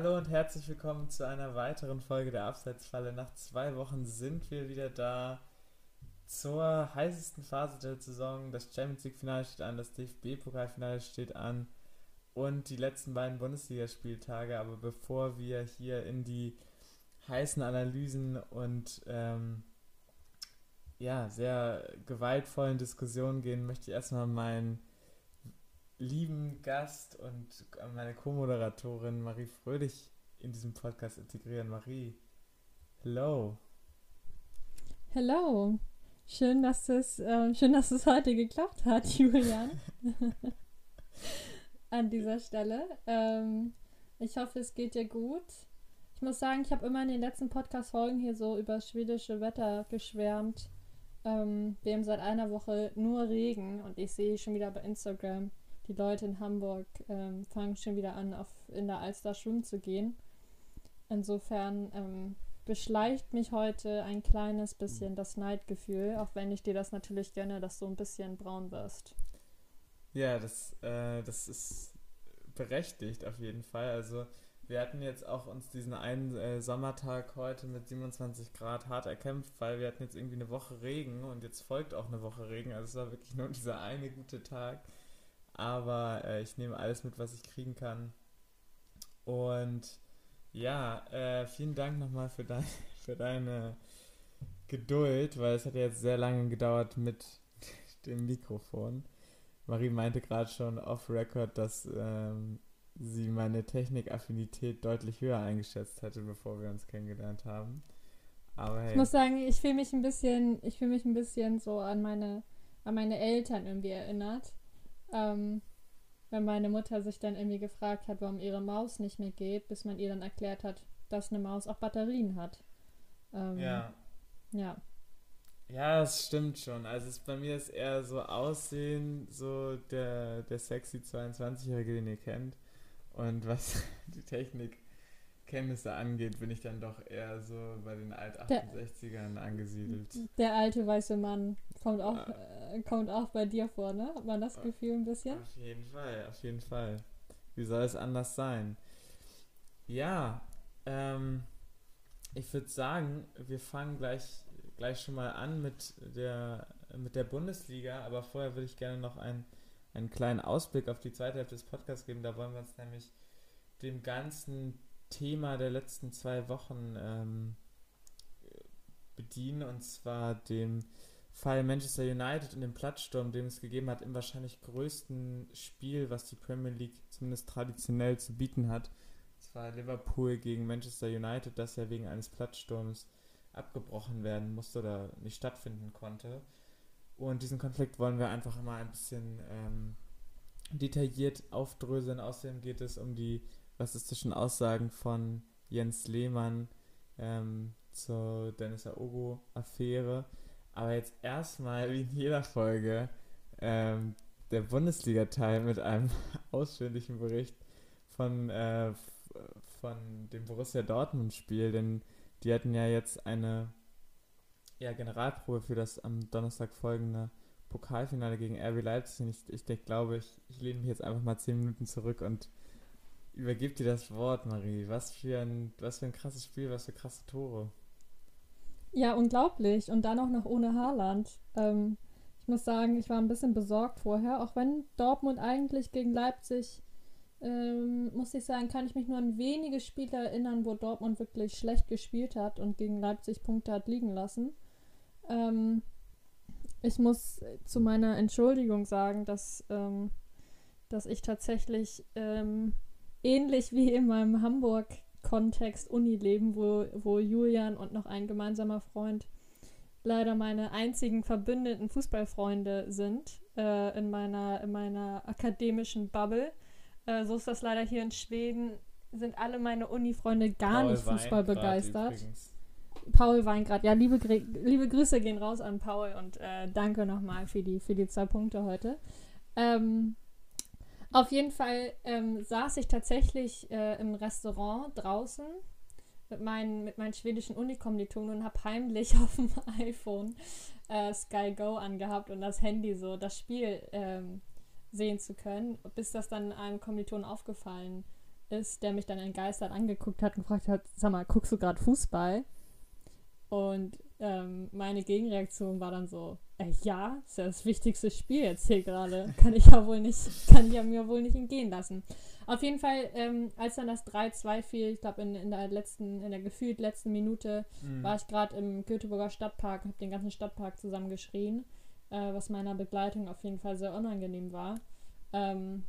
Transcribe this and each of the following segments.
Hallo und herzlich willkommen zu einer weiteren Folge der Abseitsfalle. Nach zwei Wochen sind wir wieder da zur heißesten Phase der Saison. Das Champions League-Finale steht an, das DFB-Pokalfinale steht an und die letzten beiden Bundesligaspieltage. Aber bevor wir hier in die heißen Analysen und ähm, ja, sehr gewaltvollen Diskussionen gehen, möchte ich erstmal meinen lieben Gast und meine Co-Moderatorin Marie Fröhlich in diesem Podcast integrieren. Marie, hello. Hello. Schön, dass es, äh, schön, dass es heute geklappt hat, Julian. An dieser Stelle. Ähm, ich hoffe, es geht dir gut. Ich muss sagen, ich habe immer in den letzten Podcast-Folgen hier so über schwedische Wetter geschwärmt. Ähm, wir haben seit einer Woche nur Regen und ich sehe schon wieder bei Instagram, die Leute in Hamburg ähm, fangen schon wieder an, auf, in der Alster schwimmen zu gehen. Insofern ähm, beschleicht mich heute ein kleines bisschen das Neidgefühl, auch wenn ich dir das natürlich gönne, dass du ein bisschen braun wirst. Ja, das, äh, das ist berechtigt auf jeden Fall. Also wir hatten jetzt auch uns diesen einen äh, Sommertag heute mit 27 Grad hart erkämpft, weil wir hatten jetzt irgendwie eine Woche Regen und jetzt folgt auch eine Woche Regen. Also es war wirklich nur dieser eine gute Tag. Aber äh, ich nehme alles mit, was ich kriegen kann. Und ja, äh, vielen Dank nochmal für, dein, für deine Geduld, weil es hat ja jetzt sehr lange gedauert mit dem Mikrofon. Marie meinte gerade schon off-Record, dass ähm, sie meine Technikaffinität deutlich höher eingeschätzt hätte, bevor wir uns kennengelernt haben. Aber hey. Ich muss sagen, ich fühle mich ein bisschen, ich fühle mich ein bisschen so an meine, an meine Eltern irgendwie erinnert. Ähm, wenn meine Mutter sich dann irgendwie gefragt hat, warum ihre Maus nicht mehr geht, bis man ihr dann erklärt hat, dass eine Maus auch Batterien hat. Ähm, ja. Ja. Ja, das stimmt schon. Also es, bei mir ist eher so Aussehen, so der, der sexy 22-Jährige, den ihr kennt. Und was die Technik Kenntnisse angeht, bin ich dann doch eher so bei den Alt-68ern angesiedelt. Der alte weiße Mann kommt auch, ja. äh, kommt auch bei dir vor, ne? Hat man das Gefühl ein bisschen? Auf jeden Fall, auf jeden Fall. Wie soll es anders sein? Ja, ähm, ich würde sagen, wir fangen gleich, gleich schon mal an mit der, mit der Bundesliga, aber vorher würde ich gerne noch einen, einen kleinen Ausblick auf die zweite Hälfte des Podcasts geben. Da wollen wir uns nämlich dem ganzen Thema der letzten zwei Wochen ähm, bedienen, und zwar dem Fall Manchester United und dem Platzsturm, den es gegeben hat, im wahrscheinlich größten Spiel, was die Premier League zumindest traditionell zu bieten hat. Es war Liverpool gegen Manchester United, das ja wegen eines Platzsturms abgebrochen werden musste oder nicht stattfinden konnte. Und diesen Konflikt wollen wir einfach mal ein bisschen ähm, detailliert aufdröseln. Außerdem geht es um die rassistischen Aussagen von Jens Lehmann ähm, zur Dennis Aogo-Affäre. Aber jetzt erstmal, wie in jeder Folge, ähm, der Bundesliga-Teil mit einem ausführlichen Bericht von, äh, von dem Borussia Dortmund-Spiel, denn die hatten ja jetzt eine ja, Generalprobe für das am Donnerstag folgende Pokalfinale gegen RB Leipzig. Ich, ich, ich glaube, ich, ich lehne mich jetzt einfach mal zehn Minuten zurück und übergib dir das Wort, Marie. Was für ein, was für ein krasses Spiel, was für krasse Tore. Ja, unglaublich. Und dann auch noch ohne Haarland. Ähm, ich muss sagen, ich war ein bisschen besorgt vorher, auch wenn Dortmund eigentlich gegen Leipzig, ähm, muss ich sagen, kann ich mich nur an wenige Spiele erinnern, wo Dortmund wirklich schlecht gespielt hat und gegen Leipzig Punkte hat liegen lassen. Ähm, ich muss zu meiner Entschuldigung sagen, dass, ähm, dass ich tatsächlich ähm, ähnlich wie in meinem Hamburg-Kontext Unileben, wo, wo Julian und noch ein gemeinsamer Freund leider meine einzigen verbündeten Fußballfreunde sind äh, in, meiner, in meiner akademischen Bubble. Äh, so ist das leider hier in Schweden. Sind alle meine Uni-Freunde gar Paul nicht Fußball begeistert. Paul Weingrad, ja, liebe, liebe Grüße gehen raus an Paul und äh, danke nochmal für die, für die zwei Punkte heute. Ähm, auf jeden Fall ähm, saß ich tatsächlich äh, im Restaurant draußen mit meinen, mit meinen schwedischen Unikommilitonen und habe heimlich auf dem iPhone äh, Sky Go angehabt und das Handy so das Spiel ähm, sehen zu können, bis das dann einem Kommilitonen aufgefallen ist, der mich dann entgeistert angeguckt hat und gefragt hat, sag mal, guckst du gerade Fußball? Und ähm, meine Gegenreaktion war dann so, äh, ja, ist ja das wichtigste Spiel jetzt hier gerade. Kann ich ja wohl nicht, kann ich ja mir wohl nicht entgehen lassen. Auf jeden Fall, ähm, als dann das 3-2 fiel, ich glaube in, in der letzten, in der gefühlt letzten Minute, mhm. war ich gerade im Göteborger Stadtpark, habe den ganzen Stadtpark zusammengeschrien, äh, was meiner Begleitung auf jeden Fall sehr unangenehm war. Ähm,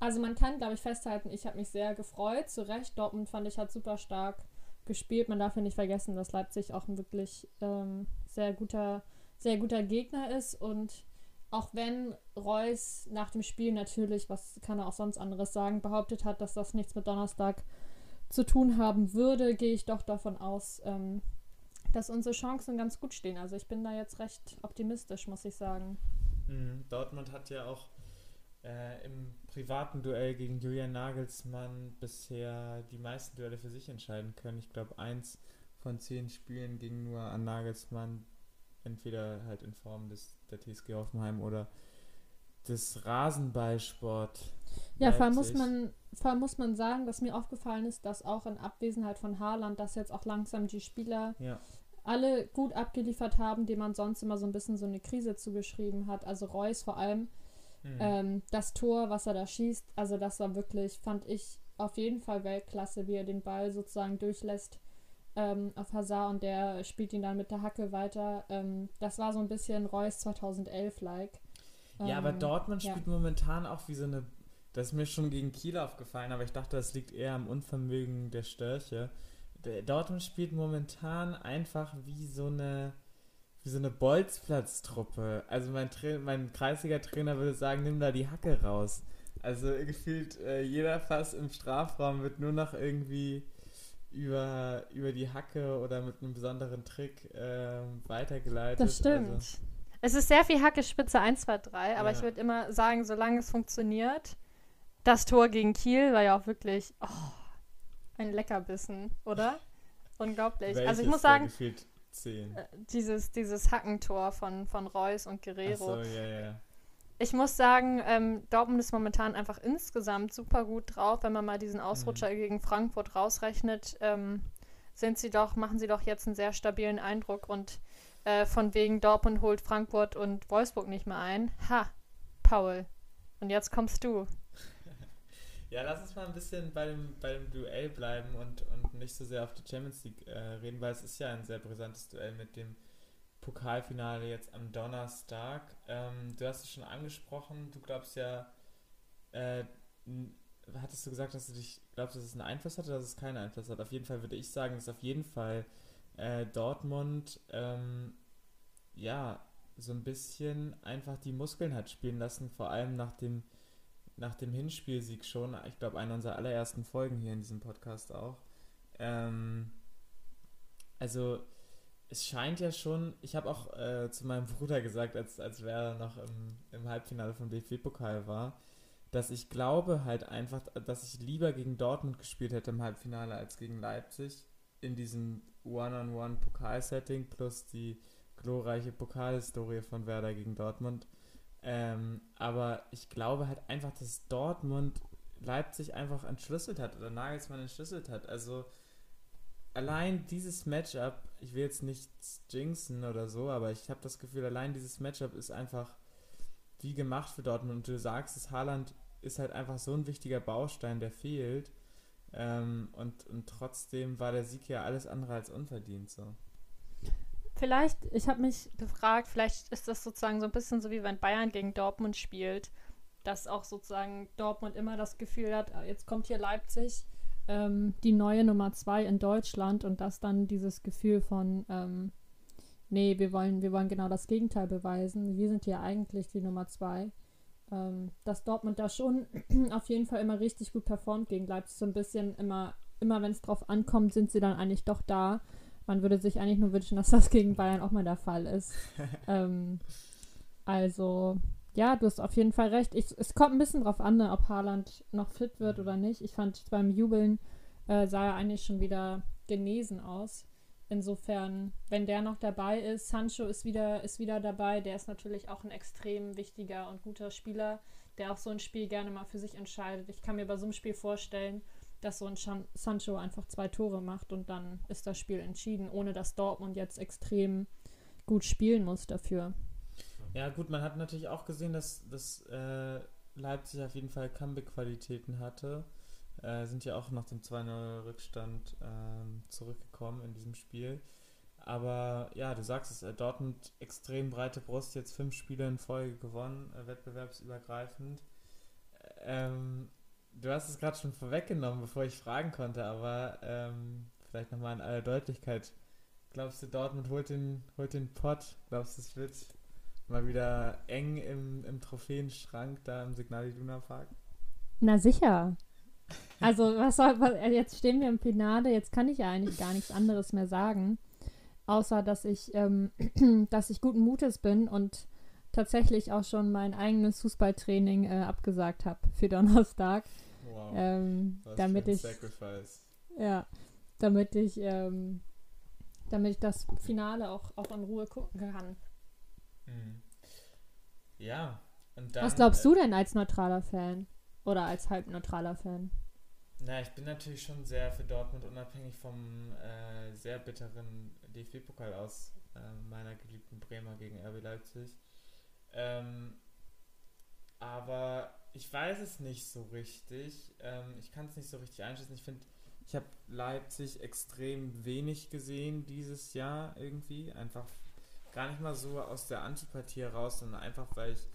also man kann, glaube ich, festhalten, ich habe mich sehr gefreut, zu Recht. Dortmund fand ich hat super stark gespielt. Man darf ja nicht vergessen, dass Leipzig auch ein wirklich ähm, sehr guter, sehr guter Gegner ist. Und auch wenn Reus nach dem Spiel natürlich, was kann er auch sonst anderes sagen, behauptet hat, dass das nichts mit Donnerstag zu tun haben würde, gehe ich doch davon aus, ähm, dass unsere Chancen ganz gut stehen. Also ich bin da jetzt recht optimistisch, muss ich sagen. Mhm. Dortmund hat ja auch äh, im privaten Duell gegen Julian Nagelsmann bisher die meisten Duelle für sich entscheiden können. Ich glaube, eins von zehn Spielen ging nur an Nagelsmann, entweder halt in Form des, der TSG Hoffenheim oder des Rasenballsport. Ja, vor allem, muss man, vor allem muss man sagen, dass mir aufgefallen ist, dass auch in Abwesenheit von Haaland, dass jetzt auch langsam die Spieler ja. alle gut abgeliefert haben, denen man sonst immer so ein bisschen so eine Krise zugeschrieben hat. Also Reus vor allem Mhm. Ähm, das Tor, was er da schießt, also das war wirklich, fand ich auf jeden Fall Weltklasse, wie er den Ball sozusagen durchlässt ähm, auf Hazard und der spielt ihn dann mit der Hacke weiter. Ähm, das war so ein bisschen Reus 2011-like. Ja, aber ähm, Dortmund ja. spielt momentan auch wie so eine. Das ist mir schon gegen Kiel aufgefallen, aber ich dachte, das liegt eher am Unvermögen der Störche. Dortmund spielt momentan einfach wie so eine wie so eine Bolzplatztruppe. Also mein, Tra mein Kreisliga-Trainer würde sagen, nimm da die Hacke raus. Also gefühlt äh, jeder Fass im Strafraum wird nur noch irgendwie über, über die Hacke oder mit einem besonderen Trick äh, weitergeleitet. Das stimmt. Also, es ist sehr viel Hacke Spitze 1, 2, 3, aber ja. ich würde immer sagen, solange es funktioniert, das Tor gegen Kiel war ja auch wirklich oh, ein Leckerbissen, oder? Unglaublich. Welches also ich muss sagen, gefühlt 10. Äh, dieses, dieses Hackentor von, von Reus und Guerrero. Ach so, ja, ja. Ich muss sagen, ähm, Dortmund ist momentan einfach insgesamt super gut drauf. Wenn man mal diesen Ausrutscher mhm. gegen Frankfurt rausrechnet, ähm, sind sie doch, machen sie doch jetzt einen sehr stabilen Eindruck und äh, von wegen Dortmund holt Frankfurt und Wolfsburg nicht mehr ein. Ha, Paul. Und jetzt kommst du. Ja, lass uns mal ein bisschen bei dem, bei dem Duell bleiben und, und nicht so sehr auf die Champions League äh, reden, weil es ist ja ein sehr brisantes Duell mit dem Pokalfinale jetzt am Donnerstag. Ähm, du hast es schon angesprochen, du glaubst ja, äh, hattest du gesagt, dass du dich glaubst, dass es einen Einfluss hat oder dass es keinen Einfluss hat? Auf jeden Fall würde ich sagen, dass auf jeden Fall äh, Dortmund ähm, ja so ein bisschen einfach die Muskeln hat spielen lassen, vor allem nach dem nach dem Hinspielsieg schon, ich glaube, eine unserer allerersten Folgen hier in diesem Podcast auch. Ähm, also, es scheint ja schon, ich habe auch äh, zu meinem Bruder gesagt, als, als wer noch im, im Halbfinale vom DFB-Pokal war, dass ich glaube halt einfach, dass ich lieber gegen Dortmund gespielt hätte im Halbfinale als gegen Leipzig in diesem One-on-One-Pokal-Setting plus die glorreiche Pokalhistorie von Werder gegen Dortmund. Ähm, aber ich glaube halt einfach, dass Dortmund Leipzig einfach entschlüsselt hat oder Nagelsmann entschlüsselt hat. Also allein dieses Matchup, ich will jetzt nichts jinxen oder so, aber ich habe das Gefühl, allein dieses Matchup ist einfach wie gemacht für Dortmund. Und du sagst, das Haaland ist halt einfach so ein wichtiger Baustein, der fehlt. Ähm, und, und trotzdem war der Sieg ja alles andere als unverdient so vielleicht, ich habe mich gefragt, vielleicht ist das sozusagen so ein bisschen so wie wenn Bayern gegen Dortmund spielt, dass auch sozusagen Dortmund immer das Gefühl hat, ah, jetzt kommt hier Leipzig, ähm, die neue Nummer zwei in Deutschland und dass dann dieses Gefühl von, ähm, nee, wir wollen, wir wollen genau das Gegenteil beweisen, wir sind hier eigentlich die Nummer zwei. Ähm, dass Dortmund da schon auf jeden Fall immer richtig gut performt gegen Leipzig, so ein bisschen immer, immer wenn es drauf ankommt, sind sie dann eigentlich doch da man würde sich eigentlich nur wünschen, dass das gegen Bayern auch mal der Fall ist. ähm, also, ja, du hast auf jeden Fall recht. Ich, es kommt ein bisschen drauf an, ne, ob Haaland noch fit wird oder nicht. Ich fand beim Jubeln äh, sah er eigentlich schon wieder genesen aus. Insofern, wenn der noch dabei ist, Sancho ist wieder, ist wieder dabei, der ist natürlich auch ein extrem wichtiger und guter Spieler, der auch so ein Spiel gerne mal für sich entscheidet. Ich kann mir bei so einem Spiel vorstellen, dass so ein Sancho einfach zwei Tore macht und dann ist das Spiel entschieden, ohne dass Dortmund jetzt extrem gut spielen muss dafür. Ja, gut, man hat natürlich auch gesehen, dass, dass äh, Leipzig auf jeden Fall Comeback-Qualitäten hatte. Äh, sind ja auch nach dem 2-0-Rückstand äh, zurückgekommen in diesem Spiel. Aber ja, du sagst es, äh, Dortmund extrem breite Brust, jetzt fünf Spiele in Folge gewonnen, äh, wettbewerbsübergreifend. Ähm, du hast es gerade schon vorweggenommen, bevor ich fragen konnte, aber ähm, vielleicht nochmal in aller Deutlichkeit. Glaubst du, Dortmund holt den, holt den Pott? Glaubst du, es wird mal wieder eng im, im Trophäenschrank da im Signal Iduna Park? Na sicher. Also, was soll, was, jetzt stehen wir im Finale, jetzt kann ich ja eigentlich gar nichts anderes mehr sagen, außer dass ich, ähm, dass ich guten Mutes bin und tatsächlich auch schon mein eigenes Fußballtraining äh, abgesagt habe für Donnerstag. Wow. Ähm, damit ich. Sacrifice. Ja, damit ich, ähm, damit ich das Finale auch, auch in Ruhe gucken kann. Mhm. Ja. Dann, Was glaubst du denn als neutraler Fan? Oder als halbneutraler Fan? Na, ich bin natürlich schon sehr für Dortmund, unabhängig vom äh, sehr bitteren DFB-Pokal aus äh, meiner geliebten Bremer gegen RB Leipzig. Ähm, aber ich weiß es nicht so richtig. Ähm, ich kann es nicht so richtig einschätzen. Ich finde, ich habe Leipzig extrem wenig gesehen dieses Jahr irgendwie. Einfach gar nicht mal so aus der Antipathie heraus, sondern einfach, weil ich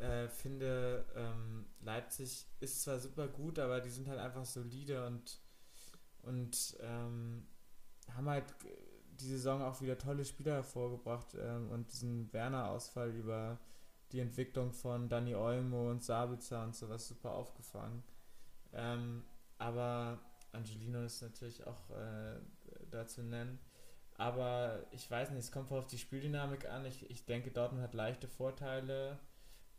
äh, finde, ähm, Leipzig ist zwar super gut, aber die sind halt einfach solide und, und ähm, haben halt die Saison auch wieder tolle Spieler hervorgebracht ähm, und diesen Werner-Ausfall über die Entwicklung von Dani Olmo und Sabitzer und sowas super aufgefangen. Ähm, aber Angelino ist natürlich auch äh, da zu nennen. Aber ich weiß nicht, es kommt auf die Spieldynamik an. Ich, ich denke, Dortmund hat leichte Vorteile.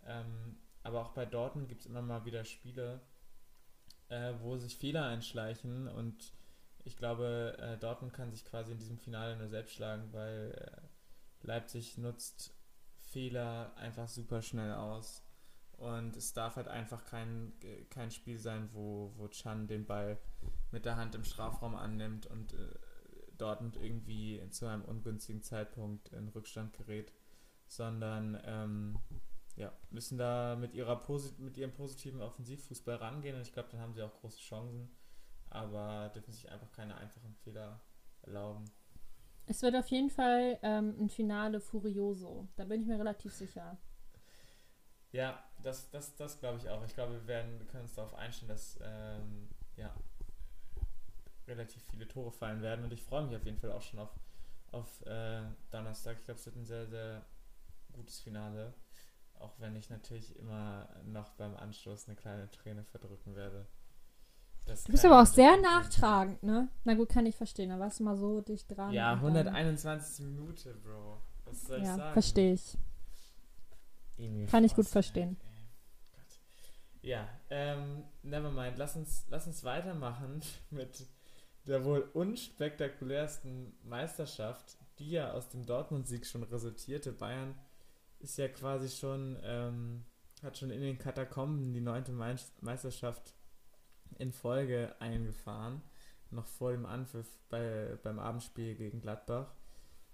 Ähm, aber auch bei Dortmund gibt es immer mal wieder Spiele, äh, wo sich Fehler einschleichen. Und ich glaube, äh, Dortmund kann sich quasi in diesem Finale nur selbst schlagen, weil äh, Leipzig nutzt Fehler einfach super schnell aus. Und es darf halt einfach kein, kein Spiel sein, wo, wo Chan den Ball mit der Hand im Strafraum annimmt und äh, Dortmund irgendwie zu einem ungünstigen Zeitpunkt in Rückstand gerät, sondern ähm, ja, müssen da mit, ihrer mit ihrem positiven Offensivfußball rangehen und ich glaube, dann haben sie auch große Chancen, aber dürfen sich einfach keine einfachen Fehler erlauben. Es wird auf jeden Fall ähm, ein Finale Furioso, da bin ich mir relativ sicher. Ja, das, das, das glaube ich auch. Ich glaube, wir werden, können uns darauf einstellen, dass ähm, ja, relativ viele Tore fallen werden. Und ich freue mich auf jeden Fall auch schon auf, auf äh, Donnerstag. Ich glaube, es wird ein sehr, sehr gutes Finale. Auch wenn ich natürlich immer noch beim Anstoß eine kleine Träne verdrücken werde. Du bist aber auch sehr nachtragend, ne? Na gut, kann ich verstehen. Da warst du mal so dicht dran. Ja, 121 Minuten, Bro. Was soll ja, ich sagen? Verstehe ich. Kann ich gut verstehen. Ja, ähm, nevermind. Lass uns, lass uns weitermachen mit der wohl unspektakulärsten Meisterschaft, die ja aus dem Dortmund-Sieg schon resultierte. Bayern ist ja quasi schon, ähm, hat schon in den Katakomben die neunte Meisterschaft in Folge eingefahren, noch vor dem Anpfiff bei, beim Abendspiel gegen Gladbach.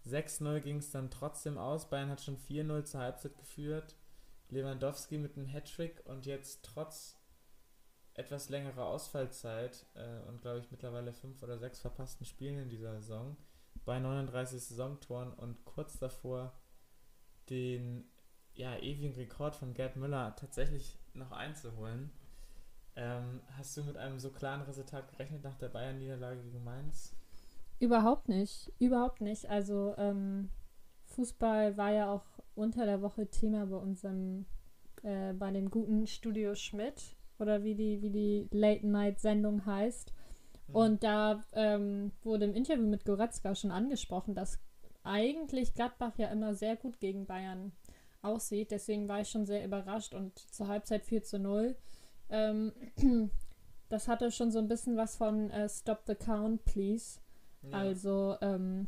6-0 ging es dann trotzdem aus. Bayern hat schon 4-0 zur Halbzeit geführt. Lewandowski mit einem Hattrick und jetzt trotz etwas längere Ausfallzeit äh, und glaube ich mittlerweile fünf oder sechs verpassten Spielen in dieser Saison bei 39 Saisontoren und kurz davor den ja, ewigen Rekord von Gerd Müller tatsächlich noch einzuholen. Ähm, hast du mit einem so klaren Resultat gerechnet nach der Bayern-Niederlage gegen Mainz? Überhaupt nicht, überhaupt nicht. Also ähm, Fußball war ja auch unter der Woche Thema bei unserem, äh, bei dem guten Studio Schmidt oder wie die, wie die Late-Night-Sendung heißt. Mhm. Und da ähm, wurde im Interview mit Goretzka schon angesprochen, dass eigentlich Gladbach ja immer sehr gut gegen Bayern aussieht. Deswegen war ich schon sehr überrascht und zur Halbzeit 4 zu 0. Ähm, das hatte schon so ein bisschen was von äh, Stop the Count, please. Ja. Also ähm,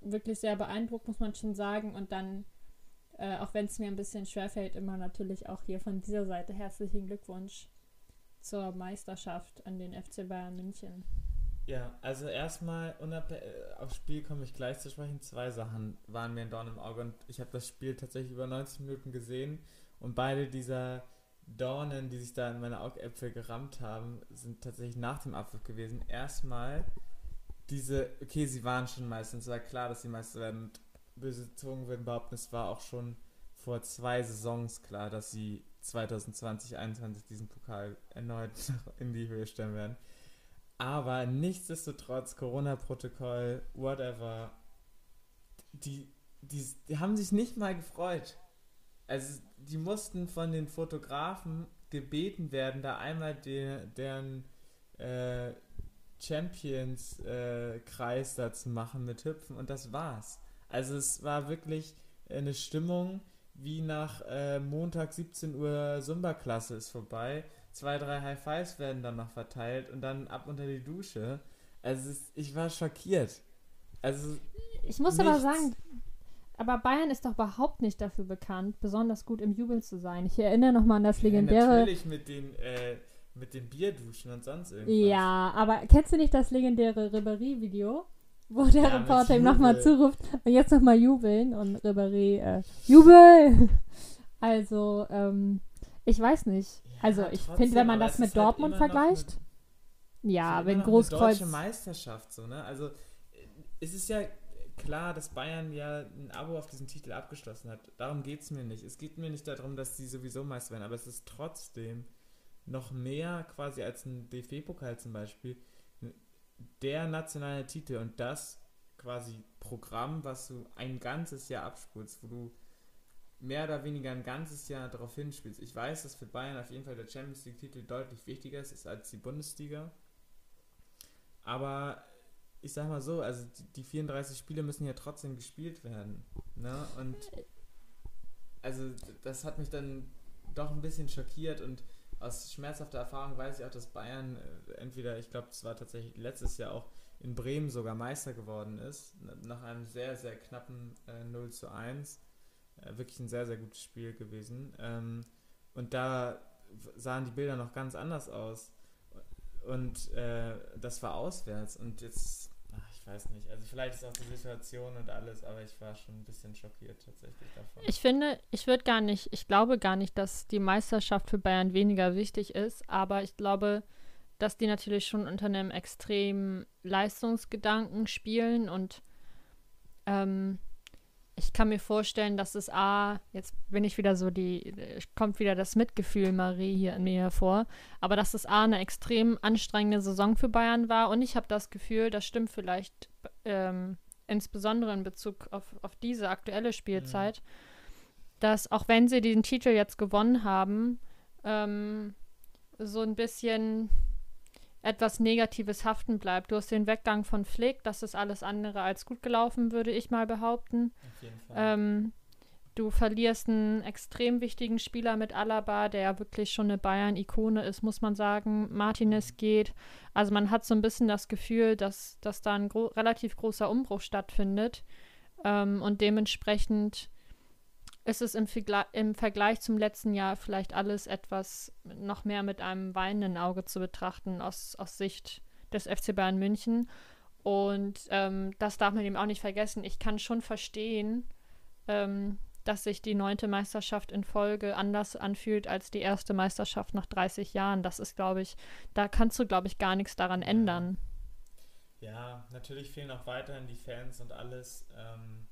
wirklich sehr beeindruckt, muss man schon sagen. Und dann, äh, auch wenn es mir ein bisschen schwerfällt, immer natürlich auch hier von dieser Seite herzlichen Glückwunsch zur Meisterschaft an den FC Bayern München? Ja, also erstmal, äh, aufs Spiel komme ich gleich zu sprechen. Zwei Sachen waren mir ein Dorn im Auge und ich habe das Spiel tatsächlich über 90 Minuten gesehen und beide dieser Dornen, die sich da in meine Augäpfel gerammt haben, sind tatsächlich nach dem Abwurf gewesen. Erstmal diese, okay, sie waren schon meistens, es war klar, dass sie Meister werden böse Zungen würden behaupten, es war auch schon vor zwei Saisons klar, dass sie 2020, 2021 diesen Pokal erneut in die Höhe stellen werden. Aber nichtsdestotrotz, Corona-Protokoll, whatever, die, die, die haben sich nicht mal gefreut. Also, die mussten von den Fotografen gebeten werden, da einmal de, deren äh, Champions-Kreis äh, da zu machen mit Hüpfen und das war's. Also, es war wirklich eine Stimmung wie nach äh, Montag 17 Uhr Zumba-Klasse ist vorbei zwei, drei High Fives werden dann noch verteilt und dann ab unter die Dusche. Also ich war schockiert. Also ich muss nichts. aber sagen, aber Bayern ist doch überhaupt nicht dafür bekannt, besonders gut im Jubel zu sein. Ich erinnere nochmal an das legendäre. Ja, natürlich mit den äh, mit den Bierduschen und sonst irgendwas. Ja, aber kennst du nicht das legendäre Ribéry-Video? Wo der ja, Reporter ihm nochmal zuruft, und jetzt nochmal jubeln und Ribéry, äh, Jubel! Also, ähm, ich weiß nicht. Also ich finde, wenn man das mit halt Dortmund halt vergleicht, eine, ja, wenn Großkreuz. Eine deutsche Meisterschaft so, ne? Also es ist ja klar, dass Bayern ja ein Abo auf diesen Titel abgeschlossen hat. Darum geht es mir nicht. Es geht mir nicht darum, dass sie sowieso Meister werden, aber es ist trotzdem noch mehr quasi als ein DFB-Pokal zum Beispiel der nationale Titel und das quasi Programm, was du ein ganzes Jahr abspulst, wo du mehr oder weniger ein ganzes Jahr darauf hinspielst. Ich weiß, dass für Bayern auf jeden Fall der Champions League-Titel deutlich wichtiger ist als die Bundesliga. Aber ich sag mal so, also die, 34 Spiele müssen ja trotzdem gespielt werden. Ne? Und also das hat mich dann doch ein bisschen schockiert und aus schmerzhafter Erfahrung weiß ich auch, dass Bayern äh, entweder, ich glaube, es war tatsächlich letztes Jahr auch in Bremen sogar Meister geworden ist, nach einem sehr, sehr knappen äh, 0 zu 1 äh, wirklich ein sehr, sehr gutes Spiel gewesen. Ähm, und da sahen die Bilder noch ganz anders aus. Und äh, das war auswärts. Und jetzt, ach, ich weiß nicht, also vielleicht ist auch die Situation und alles, aber ich war schon ein bisschen schockiert tatsächlich davon. Ich finde, ich würde gar nicht, ich glaube gar nicht, dass die Meisterschaft für Bayern weniger wichtig ist, aber ich glaube, dass die natürlich schon unter einem extremen Leistungsgedanken spielen und ähm, ich kann mir vorstellen, dass es A, jetzt bin ich wieder so die, kommt wieder das Mitgefühl Marie hier in mir hervor, aber dass es A eine extrem anstrengende Saison für Bayern war und ich habe das Gefühl, das stimmt vielleicht ähm, insbesondere in Bezug auf, auf diese aktuelle Spielzeit, mhm. dass auch wenn sie diesen Titel jetzt gewonnen haben, ähm, so ein bisschen etwas Negatives haften bleibt. Du hast den Weggang von Flick, das ist alles andere als gut gelaufen, würde ich mal behaupten. Auf jeden Fall. Ähm, du verlierst einen extrem wichtigen Spieler mit Alaba, der ja wirklich schon eine Bayern-Ikone ist, muss man sagen. Martinez mhm. geht. Also man hat so ein bisschen das Gefühl, dass, dass da ein gro relativ großer Umbruch stattfindet. Ähm, und dementsprechend ist es im, im, Vergleich zum letzten Jahr vielleicht alles etwas noch mehr mit einem weinenden Auge zu betrachten aus, aus Sicht des FC Bayern München. Und ähm, das darf man eben auch nicht vergessen. Ich kann schon verstehen, ähm, dass sich die neunte Meisterschaft in Folge anders anfühlt als die erste Meisterschaft nach 30 Jahren. Das ist, glaube ich, da kannst du, glaube ich, gar nichts daran ändern. Ja, natürlich fehlen auch weiterhin die Fans und alles. Ähm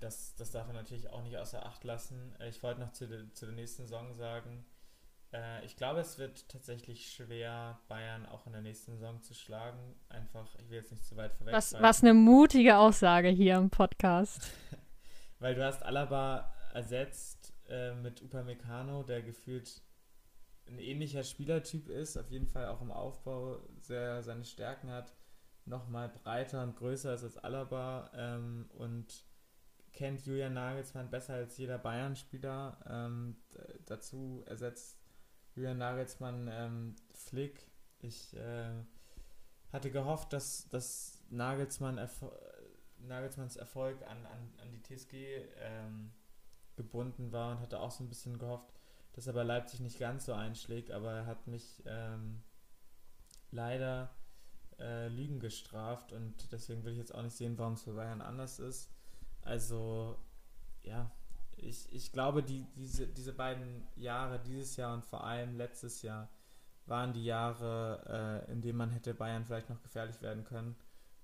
das, das darf man natürlich auch nicht außer Acht lassen. Äh, ich wollte noch zu, de, zu der nächsten Saison sagen, äh, ich glaube, es wird tatsächlich schwer, Bayern auch in der nächsten Saison zu schlagen. Einfach, ich will jetzt nicht zu weit vorweg. Was, was eine mutige Aussage hier im Podcast. Weil du hast Alaba ersetzt äh, mit Upamecano, der gefühlt ein ähnlicher Spielertyp ist, auf jeden Fall auch im Aufbau sehr seine Stärken hat, nochmal breiter und größer ist als Alaba ähm, und kennt Julian Nagelsmann besser als jeder Bayern-Spieler. Ähm, dazu ersetzt Julian Nagelsmann ähm, Flick. Ich äh, hatte gehofft, dass, dass Nagelsmann Erfol Nagelsmanns Erfolg an, an, an die TSG ähm, gebunden war und hatte auch so ein bisschen gehofft, dass er bei Leipzig nicht ganz so einschlägt, aber er hat mich ähm, leider äh, Lügen gestraft und deswegen will ich jetzt auch nicht sehen, warum es für Bayern anders ist. Also, ja, ich, ich glaube, die, diese, diese beiden Jahre, dieses Jahr und vor allem letztes Jahr, waren die Jahre, äh, in denen man hätte Bayern vielleicht noch gefährlich werden können.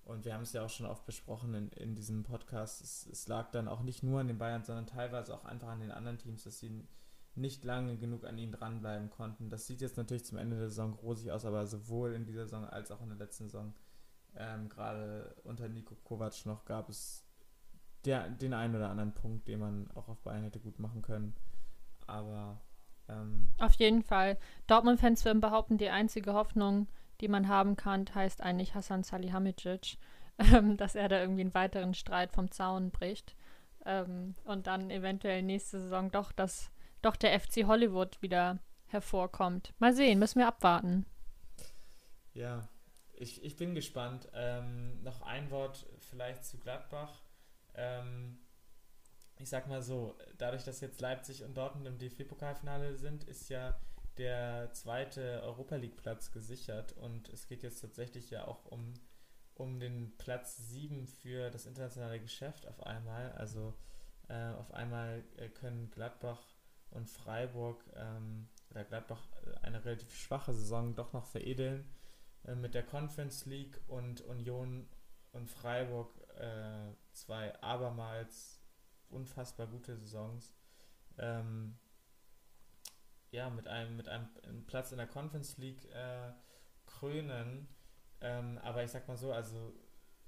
Und wir haben es ja auch schon oft besprochen in, in diesem Podcast. Es, es, lag dann auch nicht nur an den Bayern, sondern teilweise auch einfach an den anderen Teams, dass sie nicht lange genug an ihnen dranbleiben konnten. Das sieht jetzt natürlich zum Ende der Saison rosig aus, aber sowohl in dieser Saison als auch in der letzten Saison, ähm, gerade unter Nico Kovac noch, gab es der, den einen oder anderen Punkt, den man auch auf Bayern hätte gut machen können. Aber ähm, auf jeden Fall. Dortmund-Fans würden behaupten, die einzige Hoffnung, die man haben kann, heißt eigentlich Hassan Salihamidzic, ähm, dass er da irgendwie einen weiteren Streit vom Zaun bricht. Ähm, und dann eventuell nächste Saison doch, dass doch der FC Hollywood wieder hervorkommt. Mal sehen, müssen wir abwarten. Ja, ich, ich bin gespannt. Ähm, noch ein Wort vielleicht zu Gladbach. Ähm, ich sag mal so, dadurch, dass jetzt Leipzig und Dortmund im DFB-Pokalfinale sind, ist ja der zweite Europa League-Platz gesichert und es geht jetzt tatsächlich ja auch um, um den Platz 7 für das internationale Geschäft auf einmal. Also äh, auf einmal äh, können Gladbach und Freiburg ähm, oder Gladbach äh, eine relativ schwache Saison doch noch veredeln äh, mit der Conference League und Union und Freiburg äh, zwei abermals unfassbar gute Saisons. Ähm, ja, mit einem, mit einem Platz in der Conference League äh, krönen. Ähm, aber ich sag mal so, also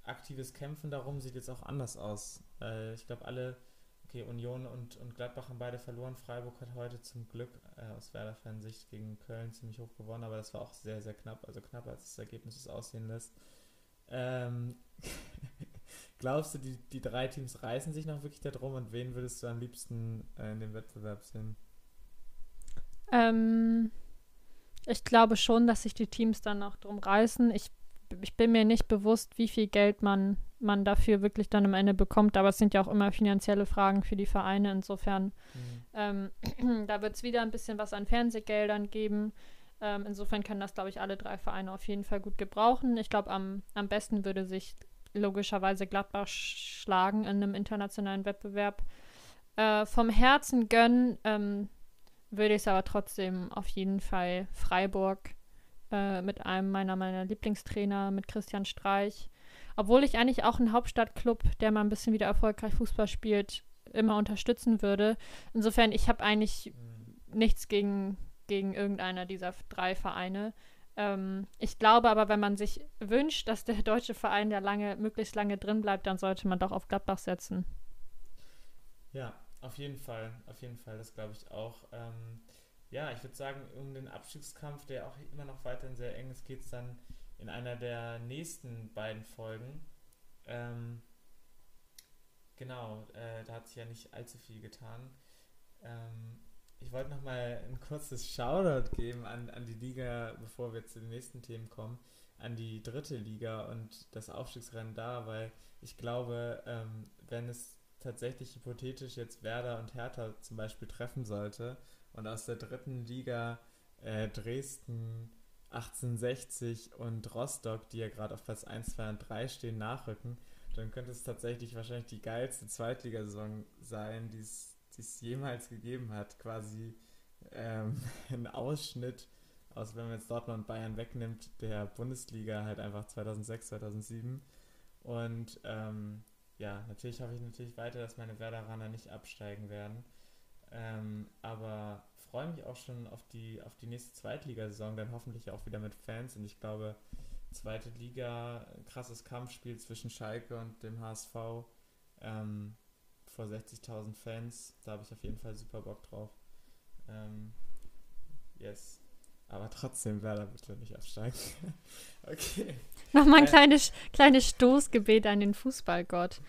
aktives Kämpfen darum sieht jetzt auch anders aus. Äh, ich glaube, alle, okay, Union und, und Gladbach haben beide verloren. Freiburg hat heute zum Glück äh, aus Werder-Fansicht gegen Köln ziemlich hoch gewonnen, aber das war auch sehr, sehr knapp, also knapp als das Ergebnis es aussehen lässt. Ähm, Glaubst du, die, die drei Teams reißen sich noch wirklich darum und wen würdest du am liebsten äh, in dem Wettbewerb sehen? Ähm, ich glaube schon, dass sich die Teams dann noch drum reißen. Ich, ich bin mir nicht bewusst, wie viel Geld man, man dafür wirklich dann am Ende bekommt, aber es sind ja auch immer finanzielle Fragen für die Vereine. Insofern, mhm. ähm, da wird es wieder ein bisschen was an Fernsehgeldern geben. Ähm, insofern können das, glaube ich, alle drei Vereine auf jeden Fall gut gebrauchen. Ich glaube, am, am besten würde sich logischerweise Gladbach schlagen in einem internationalen Wettbewerb. Äh, vom Herzen gönnen ähm, würde ich es aber trotzdem auf jeden Fall Freiburg äh, mit einem meiner, meiner Lieblingstrainer, mit Christian Streich. Obwohl ich eigentlich auch einen Hauptstadtclub, der mal ein bisschen wieder erfolgreich Fußball spielt, immer unterstützen würde. Insofern, ich habe eigentlich mhm. nichts gegen, gegen irgendeiner dieser drei Vereine. Ähm, ich glaube aber, wenn man sich wünscht, dass der deutsche Verein da lange, möglichst lange drin bleibt, dann sollte man doch auf Gladbach setzen. Ja, auf jeden Fall, auf jeden Fall, das glaube ich auch. Ähm, ja, ich würde sagen, um den Abstiegskampf, der auch immer noch weiterhin sehr eng ist, geht es dann in einer der nächsten beiden Folgen. Ähm, genau, äh, da hat sich ja nicht allzu viel getan. Ähm, ich wollte noch mal ein kurzes Shoutout geben an, an die Liga, bevor wir zu den nächsten Themen kommen, an die dritte Liga und das Aufstiegsrennen da, weil ich glaube, ähm, wenn es tatsächlich hypothetisch jetzt Werder und Hertha zum Beispiel treffen sollte und aus der dritten Liga äh, Dresden 1860 und Rostock, die ja gerade auf Platz 1, 2 und 3 stehen, nachrücken, dann könnte es tatsächlich wahrscheinlich die geilste Zweitligasaison sein, die es die es jemals gegeben hat. Quasi ähm, ein Ausschnitt aus, wenn man jetzt Dortmund und Bayern wegnimmt, der Bundesliga halt einfach 2006, 2007. Und ähm, ja, natürlich hoffe ich natürlich weiter, dass meine Werderaner nicht absteigen werden. Ähm, aber freue mich auch schon auf die, auf die nächste Zweitligasaison, dann hoffentlich auch wieder mit Fans. Und ich glaube, zweite Liga, krasses Kampfspiel zwischen Schalke und dem HSV. Ähm, vor 60.000 Fans. Da habe ich auf jeden Fall super Bock drauf. Ähm, yes. Aber trotzdem Werder bitte nicht absteigen. okay. Nochmal ein äh, kleines, kleines Stoßgebet an den Fußballgott.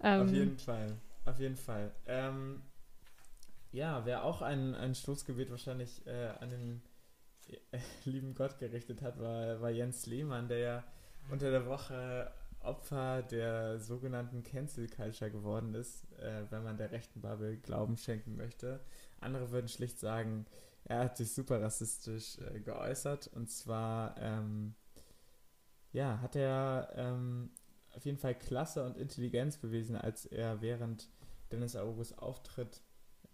Ähm, auf jeden Fall. Auf jeden Fall. Ähm, ja, wer auch ein, ein Stoßgebet wahrscheinlich äh, an den äh, lieben Gott gerichtet hat, war, war Jens Lehmann, der ja unter der Woche Opfer der sogenannten Cancel Culture geworden ist, äh, wenn man der rechten Bubble Glauben schenken möchte. Andere würden schlicht sagen, er hat sich super rassistisch äh, geäußert. Und zwar, ähm, ja, hat er ähm, auf jeden Fall Klasse und Intelligenz bewiesen, als er während Dennis August Auftritt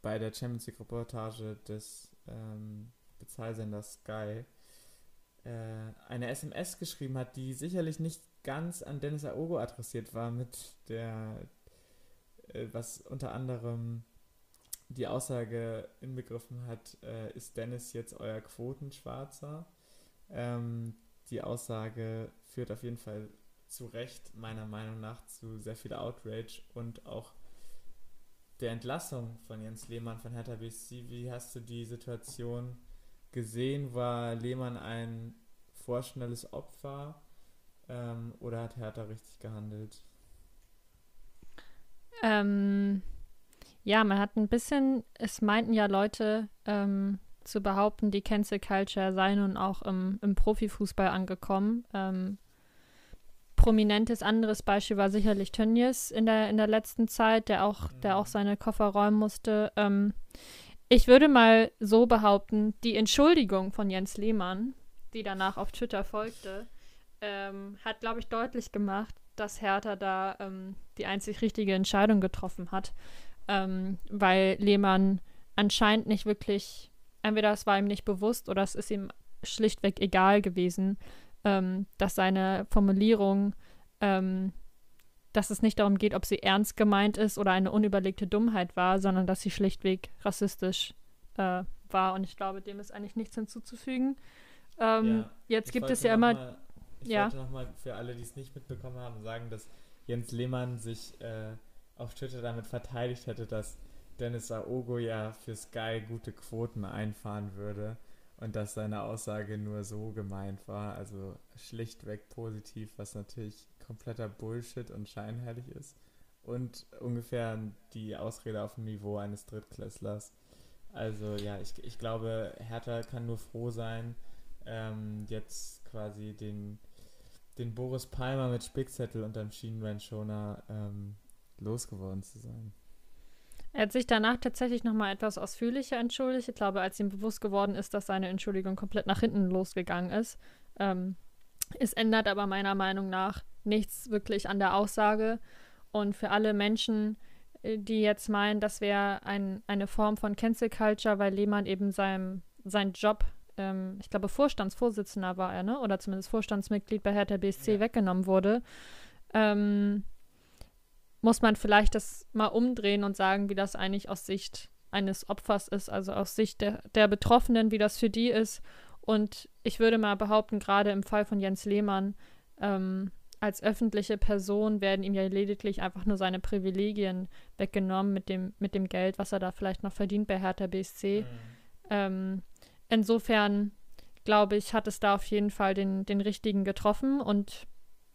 bei der Champions League Reportage des ähm, Bezahlsenders Sky äh, eine SMS geschrieben hat, die sicherlich nicht ganz an Dennis Aogo adressiert war, mit der, äh, was unter anderem die Aussage inbegriffen hat, äh, ist Dennis jetzt euer Quotenschwarzer? Ähm, die Aussage führt auf jeden Fall zu Recht, meiner Meinung nach, zu sehr viel Outrage und auch der Entlassung von Jens Lehmann von Hertha BSC. Wie hast du die Situation gesehen? War Lehmann ein vorschnelles Opfer ähm, oder hat Hertha richtig gehandelt? Ähm, ja, man hat ein bisschen, es meinten ja Leute ähm, zu behaupten, die Cancel Culture sei nun auch im, im Profifußball angekommen. Ähm, prominentes anderes Beispiel war sicherlich Tönnies in der, in der letzten Zeit, der auch, der auch mhm. seine Koffer räumen musste. Ähm, ich würde mal so behaupten, die Entschuldigung von Jens Lehmann, die danach auf Twitter folgte, ähm, hat, glaube ich, deutlich gemacht, dass Hertha da ähm, die einzig richtige Entscheidung getroffen hat ähm, weil Lehmann anscheinend nicht wirklich, entweder es war ihm nicht bewusst oder es ist ihm schlichtweg egal gewesen, ähm, dass seine Formulierung, ähm, dass es nicht darum geht, ob sie ernst gemeint ist oder eine unüberlegte Dummheit war, sondern dass sie schlichtweg rassistisch äh, war. Und ich glaube, dem ist eigentlich nichts hinzuzufügen. Ähm, ja, jetzt gibt es ja immer. Ich ja. wollte nochmal für alle, die es nicht mitbekommen haben, sagen, dass Jens Lehmann sich äh, auf Twitter damit verteidigt hätte, dass Dennis Aogo ja für Sky gute Quoten einfahren würde und dass seine Aussage nur so gemeint war, also schlichtweg positiv, was natürlich kompletter Bullshit und scheinheilig ist und ungefähr die Ausrede auf dem Niveau eines Drittklässlers. Also ja, ich, ich glaube, Hertha kann nur froh sein, ähm, jetzt quasi den, den Boris Palmer mit Spickzettel unterm Schienenbeinschoner ähm, losgeworden zu sein. Er hat sich danach tatsächlich nochmal etwas ausführlicher entschuldigt. Ich glaube, als ihm bewusst geworden ist, dass seine Entschuldigung komplett nach hinten losgegangen ist. Ähm, es ändert aber meiner Meinung nach nichts wirklich an der Aussage. Und für alle Menschen, äh, die jetzt meinen, das wäre ein, eine Form von Cancel Culture, weil Lehmann eben seinem, seinen Job, ähm, ich glaube, Vorstandsvorsitzender war er, ne? oder zumindest Vorstandsmitglied bei Hertha BSC ja. weggenommen wurde. Ähm, muss man vielleicht das mal umdrehen und sagen, wie das eigentlich aus Sicht eines Opfers ist, also aus Sicht der, der Betroffenen, wie das für die ist. Und ich würde mal behaupten, gerade im Fall von Jens Lehmann, ähm, als öffentliche Person werden ihm ja lediglich einfach nur seine Privilegien weggenommen mit dem, mit dem Geld, was er da vielleicht noch verdient bei Hertha BSC. Mhm. Ähm, insofern glaube ich, hat es da auf jeden Fall den, den richtigen getroffen und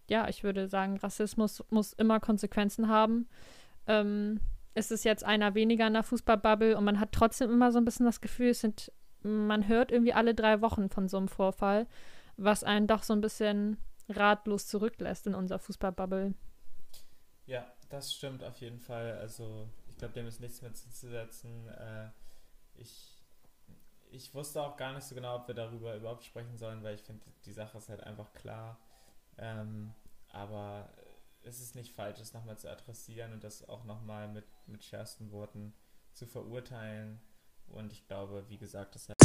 ja, ich würde sagen, Rassismus muss immer Konsequenzen haben. Ähm, es ist jetzt einer weniger in der Fußballbubble und man hat trotzdem immer so ein bisschen das Gefühl, es sind, man hört irgendwie alle drei Wochen von so einem Vorfall, was einen doch so ein bisschen ratlos zurücklässt in unserer Fußballbubble. Ja, das stimmt auf jeden Fall. Also ich glaube, dem ist nichts mehr zuzusetzen. Äh, ich, ich wusste auch gar nicht so genau, ob wir darüber überhaupt sprechen sollen, weil ich finde, die Sache ist halt einfach klar. Ähm, aber es ist nicht falsch, das nochmal zu adressieren und das auch nochmal mit, mit schärfsten Worten zu verurteilen. Und ich glaube, wie gesagt, das hat,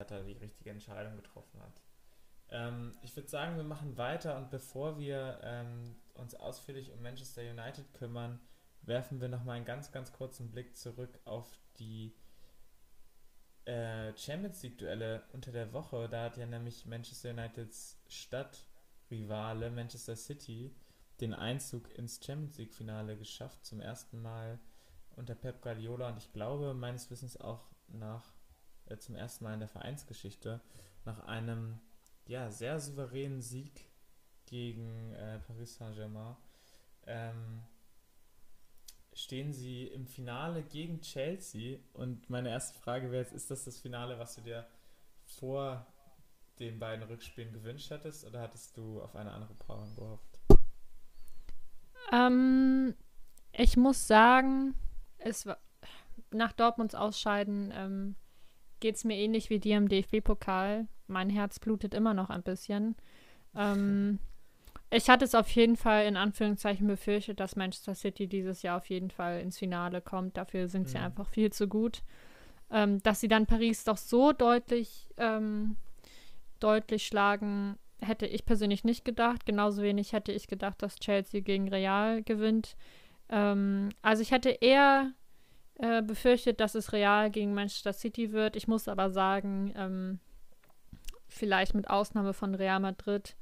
hat er die richtige Entscheidung getroffen hat. Ähm, ich würde sagen, wir machen weiter und bevor wir ähm, uns ausführlich um Manchester United kümmern, werfen wir nochmal einen ganz, ganz kurzen Blick zurück auf die äh, Champions League-Duelle unter der Woche, da hat ja nämlich Manchester Uniteds Stadtrivale Manchester City den Einzug ins Champions League-Finale geschafft, zum ersten Mal unter Pep Guardiola und ich glaube meines Wissens auch nach äh, zum ersten Mal in der Vereinsgeschichte nach einem ja sehr souveränen Sieg gegen äh, Paris Saint-Germain. Ähm, stehen sie im Finale gegen Chelsea. Und meine erste Frage wäre jetzt, ist das das Finale, was du dir vor den beiden Rückspielen gewünscht hättest oder hattest du auf eine andere Paarung gehofft? Ähm, ich muss sagen, es war nach Dortmunds Ausscheiden ähm, geht es mir ähnlich wie dir im DFB-Pokal. Mein Herz blutet immer noch ein bisschen. Ähm, ich hatte es auf jeden Fall in Anführungszeichen befürchtet, dass Manchester City dieses Jahr auf jeden Fall ins Finale kommt. Dafür sind sie mhm. einfach viel zu gut. Ähm, dass sie dann Paris doch so deutlich, ähm, deutlich schlagen, hätte ich persönlich nicht gedacht. Genauso wenig hätte ich gedacht, dass Chelsea gegen Real gewinnt. Ähm, also ich hätte eher äh, befürchtet, dass es Real gegen Manchester City wird. Ich muss aber sagen, ähm, vielleicht mit Ausnahme von Real Madrid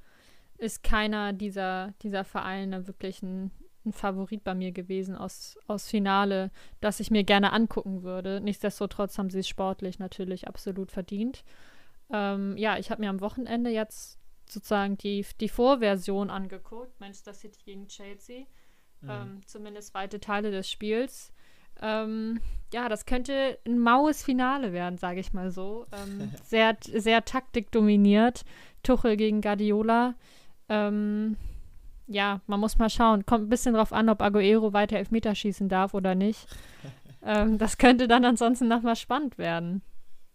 ist keiner dieser, dieser Vereine wirklich ein, ein Favorit bei mir gewesen aus, aus Finale, das ich mir gerne angucken würde. Nichtsdestotrotz haben sie es sportlich natürlich absolut verdient. Ähm, ja, ich habe mir am Wochenende jetzt sozusagen die, die Vorversion angeguckt, Manchester City gegen Chelsea. Mhm. Ähm, zumindest weite Teile des Spiels. Ähm, ja, das könnte ein maues Finale werden, sage ich mal so. Ähm, sehr, sehr taktikdominiert. Tuchel gegen Guardiola. Ähm, ja, man muss mal schauen. Kommt ein bisschen drauf an, ob Aguero weiter Elfmeter schießen darf oder nicht. Ähm, das könnte dann ansonsten nochmal spannend werden.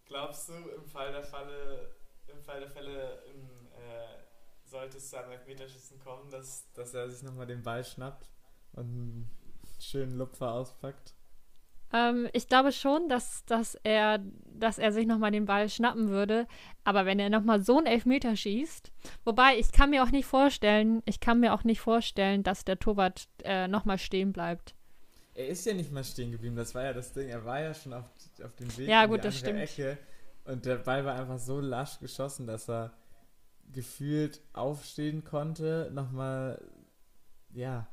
Glaubst du, im Fall der Falle, im Fall der Fälle im, äh, sollte es zu einem Elfmeterschießen kommen, dass, dass er sich nochmal den Ball schnappt und einen schönen Lupfer auspackt? Ähm, ich glaube schon, dass, dass, er, dass er sich nochmal den Ball schnappen würde. Aber wenn er nochmal so einen Elfmeter schießt, wobei ich kann mir auch nicht vorstellen, ich kann mir auch nicht vorstellen, dass der Torwart äh, nochmal stehen bleibt. Er ist ja nicht mal stehen geblieben, das war ja das Ding. Er war ja schon auf, auf dem Weg ja, in gut, die andere Ecke. Und der Ball war einfach so lasch geschossen, dass er gefühlt aufstehen konnte, nochmal, ja,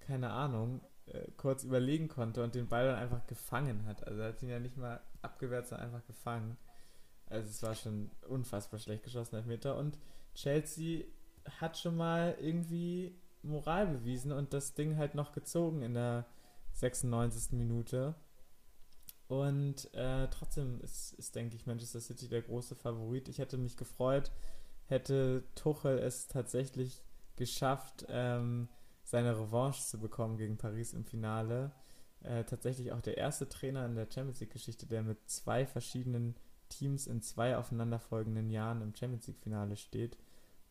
keine Ahnung, äh, kurz überlegen konnte und den Ball dann einfach gefangen hat. Also er hat ihn ja nicht mal abgewehrt, sondern einfach gefangen. Also es war schon unfassbar schlecht geschossen, Meter. Und Chelsea hat schon mal irgendwie Moral bewiesen und das Ding halt noch gezogen in der 96. Minute. Und äh, trotzdem ist, ist, denke ich, Manchester City der große Favorit. Ich hätte mich gefreut, hätte Tuchel es tatsächlich geschafft, ähm, seine Revanche zu bekommen gegen Paris im Finale. Äh, tatsächlich auch der erste Trainer in der Champions League-Geschichte, der mit zwei verschiedenen Teams in zwei aufeinanderfolgenden Jahren im Champions League-Finale steht.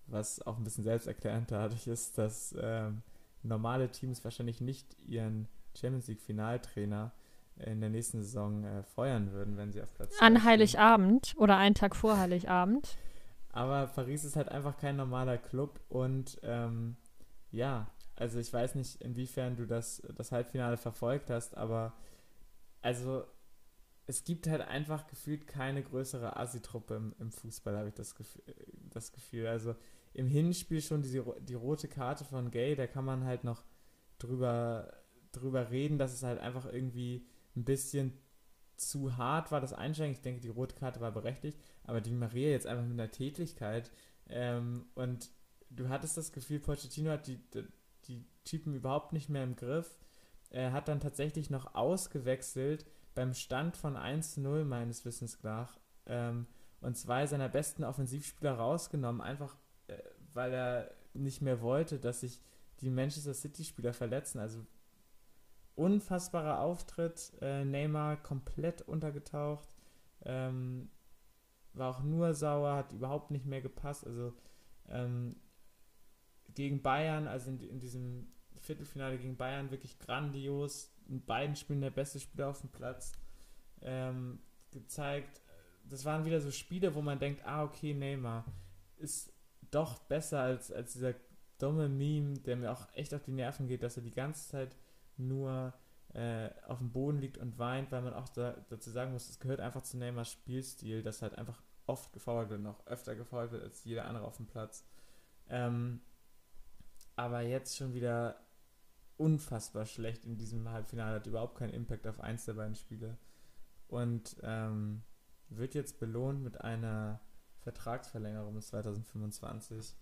Was auch ein bisschen selbsterklärend dadurch ist, dass ähm, normale Teams wahrscheinlich nicht ihren Champions League-Finaltrainer in der nächsten Saison äh, feuern würden, wenn sie auf Platz An Heiligabend oder einen Tag vor Heiligabend. Aber Paris ist halt einfach kein normaler Club und ähm, ja, also ich weiß nicht, inwiefern du das, das Halbfinale verfolgt hast, aber also es gibt halt einfach gefühlt keine größere Asi-Truppe im, im, Fußball, habe ich das Gefühl, das Gefühl. Also im Hinspiel schon diese, die rote Karte von Gay, da kann man halt noch drüber, drüber reden, dass es halt einfach irgendwie ein bisschen zu hart war, das Einsteigen. Ich denke, die rote Karte war berechtigt, aber die Maria jetzt einfach mit einer Tätigkeit ähm, und du hattest das Gefühl, Pochettino hat die, die Typen überhaupt nicht mehr im Griff. Er hat dann tatsächlich noch ausgewechselt beim Stand von 1-0 meines Wissens nach ähm, und zwei seiner besten Offensivspieler rausgenommen, einfach äh, weil er nicht mehr wollte, dass sich die Manchester City-Spieler verletzen. Also unfassbarer Auftritt, äh, Neymar komplett untergetaucht, ähm, war auch nur sauer, hat überhaupt nicht mehr gepasst. Also ähm, gegen Bayern, also in, in, diesem Viertelfinale gegen Bayern, wirklich grandios. In beiden Spielen der beste Spieler auf dem Platz ähm, gezeigt. Das waren wieder so Spiele, wo man denkt, ah, okay, Neymar ist doch besser als, als dieser dumme Meme, der mir auch echt auf die Nerven geht, dass er die ganze Zeit nur äh, auf dem Boden liegt und weint, weil man auch da, dazu sagen muss, es gehört einfach zu Neymars Spielstil, dass halt einfach oft gefault wird, noch öfter gefault wird als jeder andere auf dem Platz. Ähm, aber jetzt schon wieder unfassbar schlecht in diesem Halbfinale, hat überhaupt keinen Impact auf eins der beiden Spiele und ähm, wird jetzt belohnt mit einer Vertragsverlängerung bis 2025.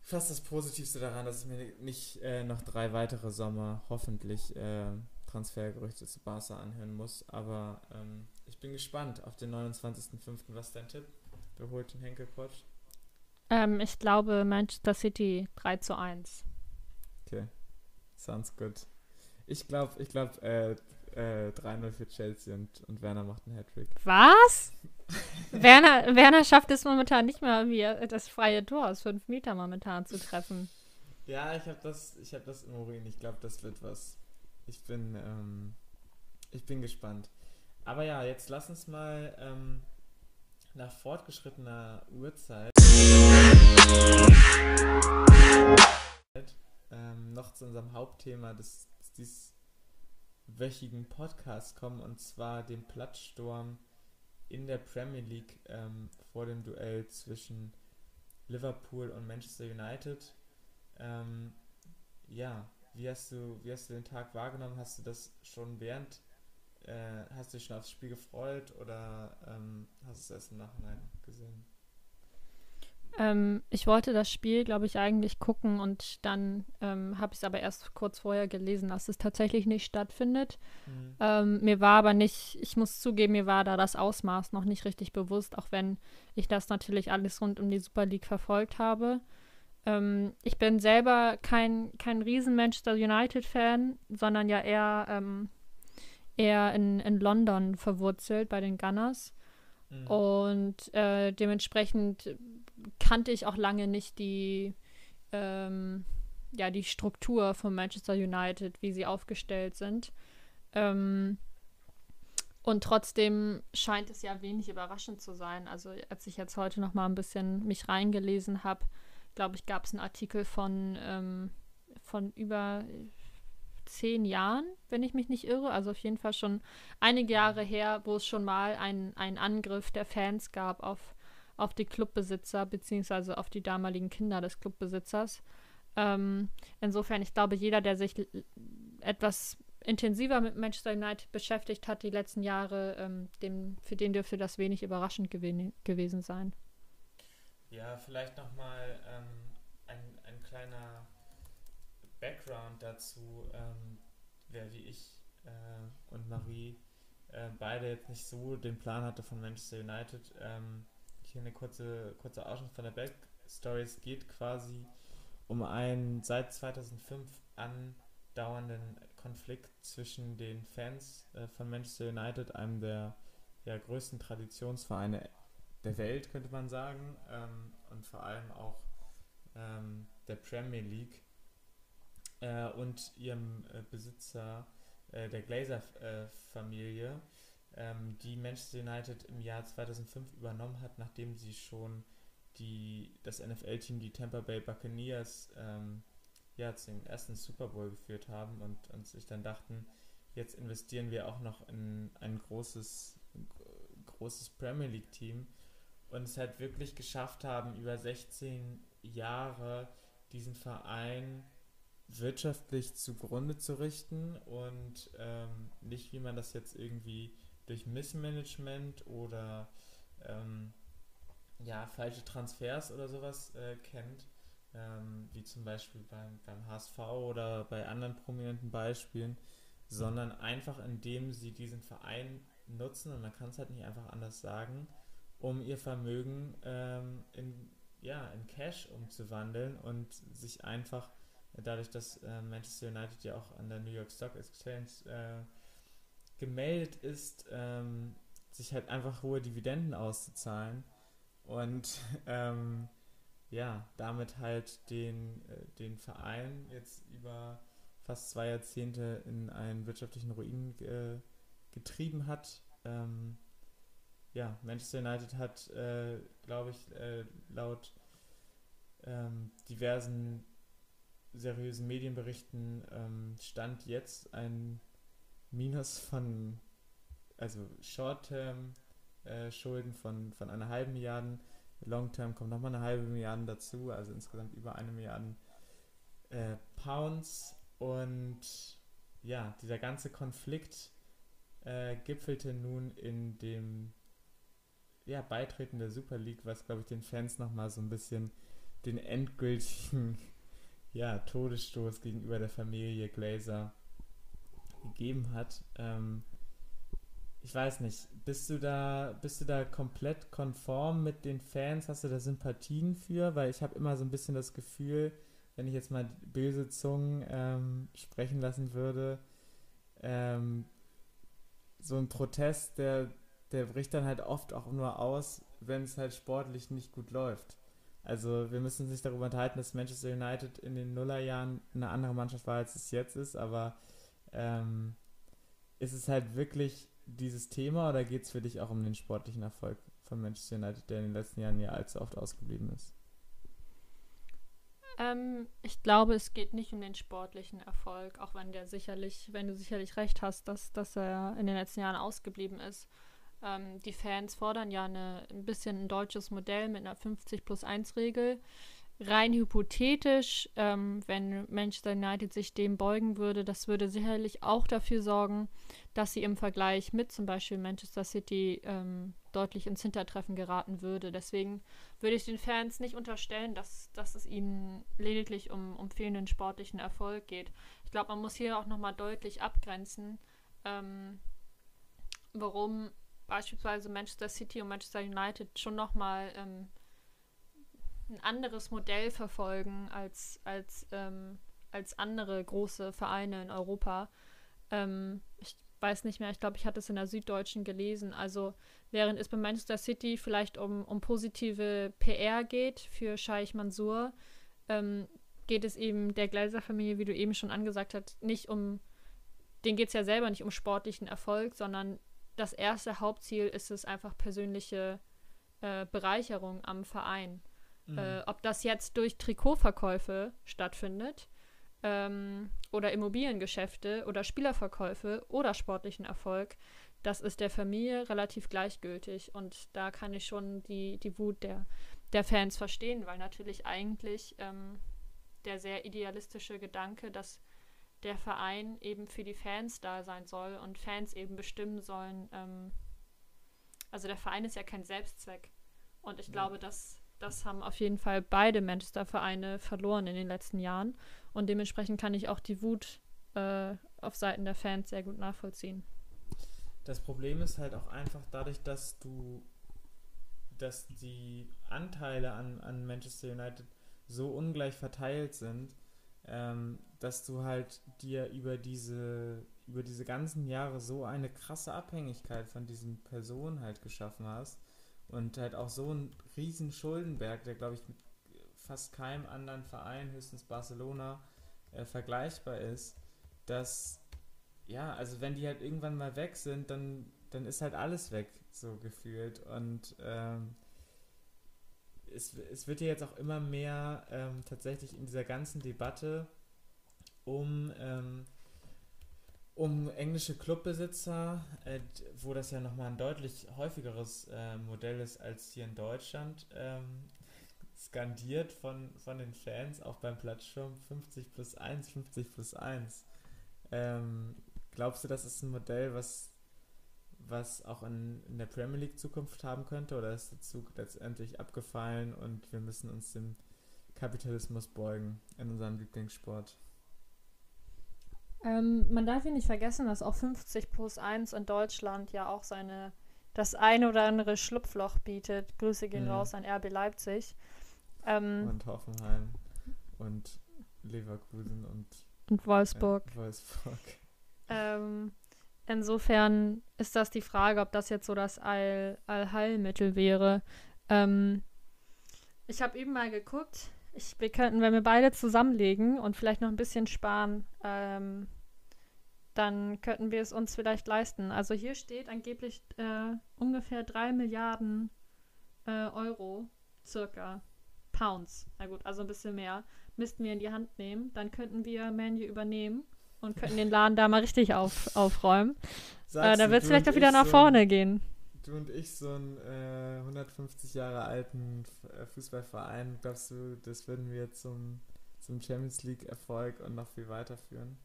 Fast das Positivste daran, dass ich mir nicht äh, noch drei weitere Sommer hoffentlich äh, Transfergerüchte zu Barca anhören muss, aber ähm, ich bin gespannt auf den 29.05. Was ist dein Tipp? Wer holt den Henkelpott? Ähm, ich glaube Manchester City 3 zu 1. Okay. Sounds good. Ich glaube, ich glaube, äh, äh, 3-0 für Chelsea und, und Werner macht einen Hattrick. Was? Werner, Werner schafft es momentan nicht mal, irgendwie das freie Tor aus 5 Meter momentan zu treffen. Ja, ich habe das, ich hab das im Urin. Ich glaube, das wird was. Ich bin, ähm, ich bin gespannt. Aber ja, jetzt lass uns mal ähm, nach fortgeschrittener Uhrzeit ähm, noch zu unserem Hauptthema des, des wöchigen Podcasts kommen und zwar dem Platzsturm in der Premier League ähm, vor dem Duell zwischen Liverpool und Manchester United. Ähm, ja, wie hast du, wie hast du den Tag wahrgenommen? Hast du das schon während, äh, hast du dich schon aufs Spiel gefreut oder ähm, hast du es erst im Nachhinein gesehen? Ähm, ich wollte das Spiel, glaube ich, eigentlich gucken und dann ähm, habe ich es aber erst kurz vorher gelesen, dass es tatsächlich nicht stattfindet. Mhm. Ähm, mir war aber nicht, ich muss zugeben, mir war da das Ausmaß noch nicht richtig bewusst, auch wenn ich das natürlich alles rund um die Super League verfolgt habe. Ähm, ich bin selber kein, kein riesen Manchester United-Fan, sondern ja eher, ähm, eher in, in London verwurzelt bei den Gunners. Mhm. Und äh, dementsprechend kannte ich auch lange nicht die, ähm, ja, die Struktur von Manchester United, wie sie aufgestellt sind. Ähm, und trotzdem scheint es ja wenig überraschend zu sein. Also als ich jetzt heute noch mal ein bisschen mich reingelesen habe, glaube ich, gab es einen Artikel von, ähm, von über zehn Jahren, wenn ich mich nicht irre. Also auf jeden Fall schon einige Jahre her, wo es schon mal einen Angriff der Fans gab auf, auf die Clubbesitzer, beziehungsweise auf die damaligen Kinder des Clubbesitzers. Ähm, insofern, ich glaube, jeder, der sich etwas intensiver mit Manchester United beschäftigt hat die letzten Jahre, ähm, dem, für den dürfte das wenig überraschend gew gewesen sein. Ja, vielleicht nochmal ähm, ein, ein kleiner Background dazu, ähm, wer wie ich äh, und Marie äh, beide jetzt nicht so den Plan hatte von Manchester United. Ähm, hier eine kurze, kurze Ausschnitt von der Backstory. Es geht quasi um einen seit 2005 andauernden Konflikt zwischen den Fans äh, von Manchester United, einem der ja, größten Traditionsvereine der Welt, könnte man sagen, ähm, und vor allem auch ähm, der Premier League äh, und ihrem äh, Besitzer, äh, der Glazer-Familie, ähm, die Manchester United im Jahr 2005 übernommen hat, nachdem sie schon die, das NFL-Team, die Tampa Bay Buccaneers, ähm, ja, zum ersten Super Bowl geführt haben und, und sich dann dachten, jetzt investieren wir auch noch in ein großes, großes Premier League-Team und es halt wirklich geschafft haben, über 16 Jahre diesen Verein wirtschaftlich zugrunde zu richten und ähm, nicht, wie man das jetzt irgendwie durch Missmanagement oder ähm, ja, falsche Transfers oder sowas äh, kennt, ähm, wie zum Beispiel beim, beim HSV oder bei anderen prominenten Beispielen, sondern einfach indem sie diesen Verein nutzen, und man kann es halt nicht einfach anders sagen, um ihr Vermögen ähm, in, ja, in Cash umzuwandeln und sich einfach, dadurch, dass äh, Manchester United ja auch an der New York Stock Exchange äh, gemeldet ist, ähm, sich halt einfach hohe Dividenden auszuzahlen und ähm, ja, damit halt den, äh, den Verein jetzt über fast zwei Jahrzehnte in einen wirtschaftlichen Ruin äh, getrieben hat. Ähm, ja, Manchester United hat, äh, glaube ich, äh, laut ähm, diversen seriösen Medienberichten ähm, stand jetzt ein Minus von, also Short-Term-Schulden äh, von, von einer halben Milliarde, Long-Term kommt nochmal eine halbe Milliarde dazu, also insgesamt über eine Milliarde äh, Pounds. Und ja, dieser ganze Konflikt äh, gipfelte nun in dem ja, Beitreten der Super League, was, glaube ich, den Fans nochmal so ein bisschen den endgültigen ja, Todesstoß gegenüber der Familie Glazer gegeben hat. Ähm, ich weiß nicht, bist du da, bist du da komplett konform mit den Fans? Hast du da Sympathien für? Weil ich habe immer so ein bisschen das Gefühl, wenn ich jetzt mal böse Zungen ähm, sprechen lassen würde, ähm, so ein Protest, der, der bricht dann halt oft auch nur aus, wenn es halt sportlich nicht gut läuft. Also wir müssen uns nicht darüber unterhalten, dass Manchester United in den Nullerjahren eine andere Mannschaft war, als es jetzt ist, aber ähm, ist es halt wirklich dieses Thema oder geht es für dich auch um den sportlichen Erfolg von Manchester United, der in den letzten Jahren ja allzu oft ausgeblieben ist? Ähm, ich glaube, es geht nicht um den sportlichen Erfolg, auch wenn der sicherlich, wenn du sicherlich recht hast, dass, dass er in den letzten Jahren ausgeblieben ist. Ähm, die Fans fordern ja eine, ein bisschen ein deutsches Modell mit einer 50 plus 1 Regel. Rein hypothetisch, ähm, wenn Manchester United sich dem beugen würde, das würde sicherlich auch dafür sorgen, dass sie im Vergleich mit zum Beispiel Manchester City ähm, deutlich ins Hintertreffen geraten würde. Deswegen würde ich den Fans nicht unterstellen, dass, dass es ihnen lediglich um, um fehlenden sportlichen Erfolg geht. Ich glaube, man muss hier auch nochmal deutlich abgrenzen, ähm, warum beispielsweise Manchester City und Manchester United schon nochmal ähm, ein anderes Modell verfolgen als, als, ähm, als andere große Vereine in Europa. Ähm, ich weiß nicht mehr, ich glaube, ich hatte es in der Süddeutschen gelesen. Also während es bei Manchester City vielleicht um, um positive PR geht für Scheich Mansour, ähm, geht es eben der Glazer-Familie, wie du eben schon angesagt hast, nicht um, denen geht es ja selber nicht um sportlichen Erfolg, sondern das erste Hauptziel ist es einfach persönliche äh, Bereicherung am Verein. Mhm. Äh, ob das jetzt durch Trikotverkäufe stattfindet ähm, oder Immobiliengeschäfte oder Spielerverkäufe oder sportlichen Erfolg, das ist der Familie relativ gleichgültig. Und da kann ich schon die, die Wut der, der Fans verstehen, weil natürlich eigentlich ähm, der sehr idealistische Gedanke, dass der Verein eben für die Fans da sein soll und Fans eben bestimmen sollen. Ähm, also der Verein ist ja kein Selbstzweck. Und ich ja. glaube, dass das haben auf jeden Fall beide Manchester-Vereine verloren in den letzten Jahren. Und dementsprechend kann ich auch die Wut äh, auf Seiten der Fans sehr gut nachvollziehen. Das Problem ist halt auch einfach dadurch, dass du, dass die Anteile an, an Manchester United so ungleich verteilt sind, ähm, dass du halt dir über diese, über diese ganzen Jahre so eine krasse Abhängigkeit von diesen Personen halt geschaffen hast und halt auch so ein riesen Schuldenberg, der glaube ich mit fast keinem anderen Verein, höchstens Barcelona, äh, vergleichbar ist, dass ja, also wenn die halt irgendwann mal weg sind, dann, dann ist halt alles weg, so gefühlt. Und ähm, es, es wird ja jetzt auch immer mehr ähm, tatsächlich in dieser ganzen Debatte um ähm, um englische Clubbesitzer, äh, wo das ja nochmal ein deutlich häufigeres äh, Modell ist als hier in Deutschland, ähm, skandiert von, von den Fans, auch beim Plattschirm 50 plus 1, 50 plus 1. Ähm, glaubst du, das ist ein Modell, was, was auch in, in der Premier League Zukunft haben könnte oder ist der Zug letztendlich abgefallen und wir müssen uns dem Kapitalismus beugen in unserem Lieblingssport? Ähm, man darf hier nicht vergessen, dass auch 50 plus 1 in Deutschland ja auch seine das eine oder andere Schlupfloch bietet. Grüße gehen ja. raus an RB Leipzig. Ähm, und Hoffenheim und Leverkusen und, und Wolfsburg. Ja, Wolfsburg. Ähm, insofern ist das die Frage, ob das jetzt so das All Allheilmittel wäre. Ähm, ich habe eben mal geguckt, ich, wir könnten, wenn wir beide zusammenlegen und vielleicht noch ein bisschen sparen, ähm, dann könnten wir es uns vielleicht leisten. Also hier steht angeblich äh, ungefähr 3 Milliarden äh, Euro, circa Pounds. Na gut, also ein bisschen mehr. Müssten wir in die Hand nehmen. Dann könnten wir Manu übernehmen und könnten den Laden da mal richtig auf, aufräumen. Äh, da wird es vielleicht auch wieder nach so vorne gehen du und ich so einen äh, 150 Jahre alten äh, Fußballverein, glaubst du, das würden wir zum, zum Champions League-Erfolg und noch viel weiterführen?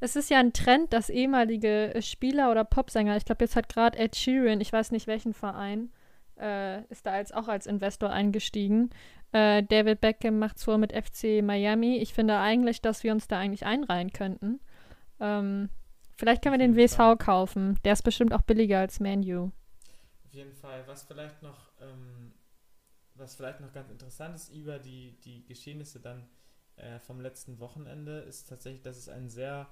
Es ist ja ein Trend, dass ehemalige Spieler oder Popsänger, ich glaube, jetzt hat gerade Ed Sheeran, ich weiß nicht welchen Verein, äh, ist da als, auch als Investor eingestiegen. Äh, David Beckham macht vor mit FC Miami. Ich finde eigentlich, dass wir uns da eigentlich einreihen könnten. Ähm, Vielleicht können wir den WSV kaufen. Der ist bestimmt auch billiger als Manu. Jeden Fall. Was vielleicht noch, ähm, was vielleicht noch ganz interessant ist über die, die Geschehnisse dann äh, vom letzten Wochenende, ist tatsächlich, dass es einen sehr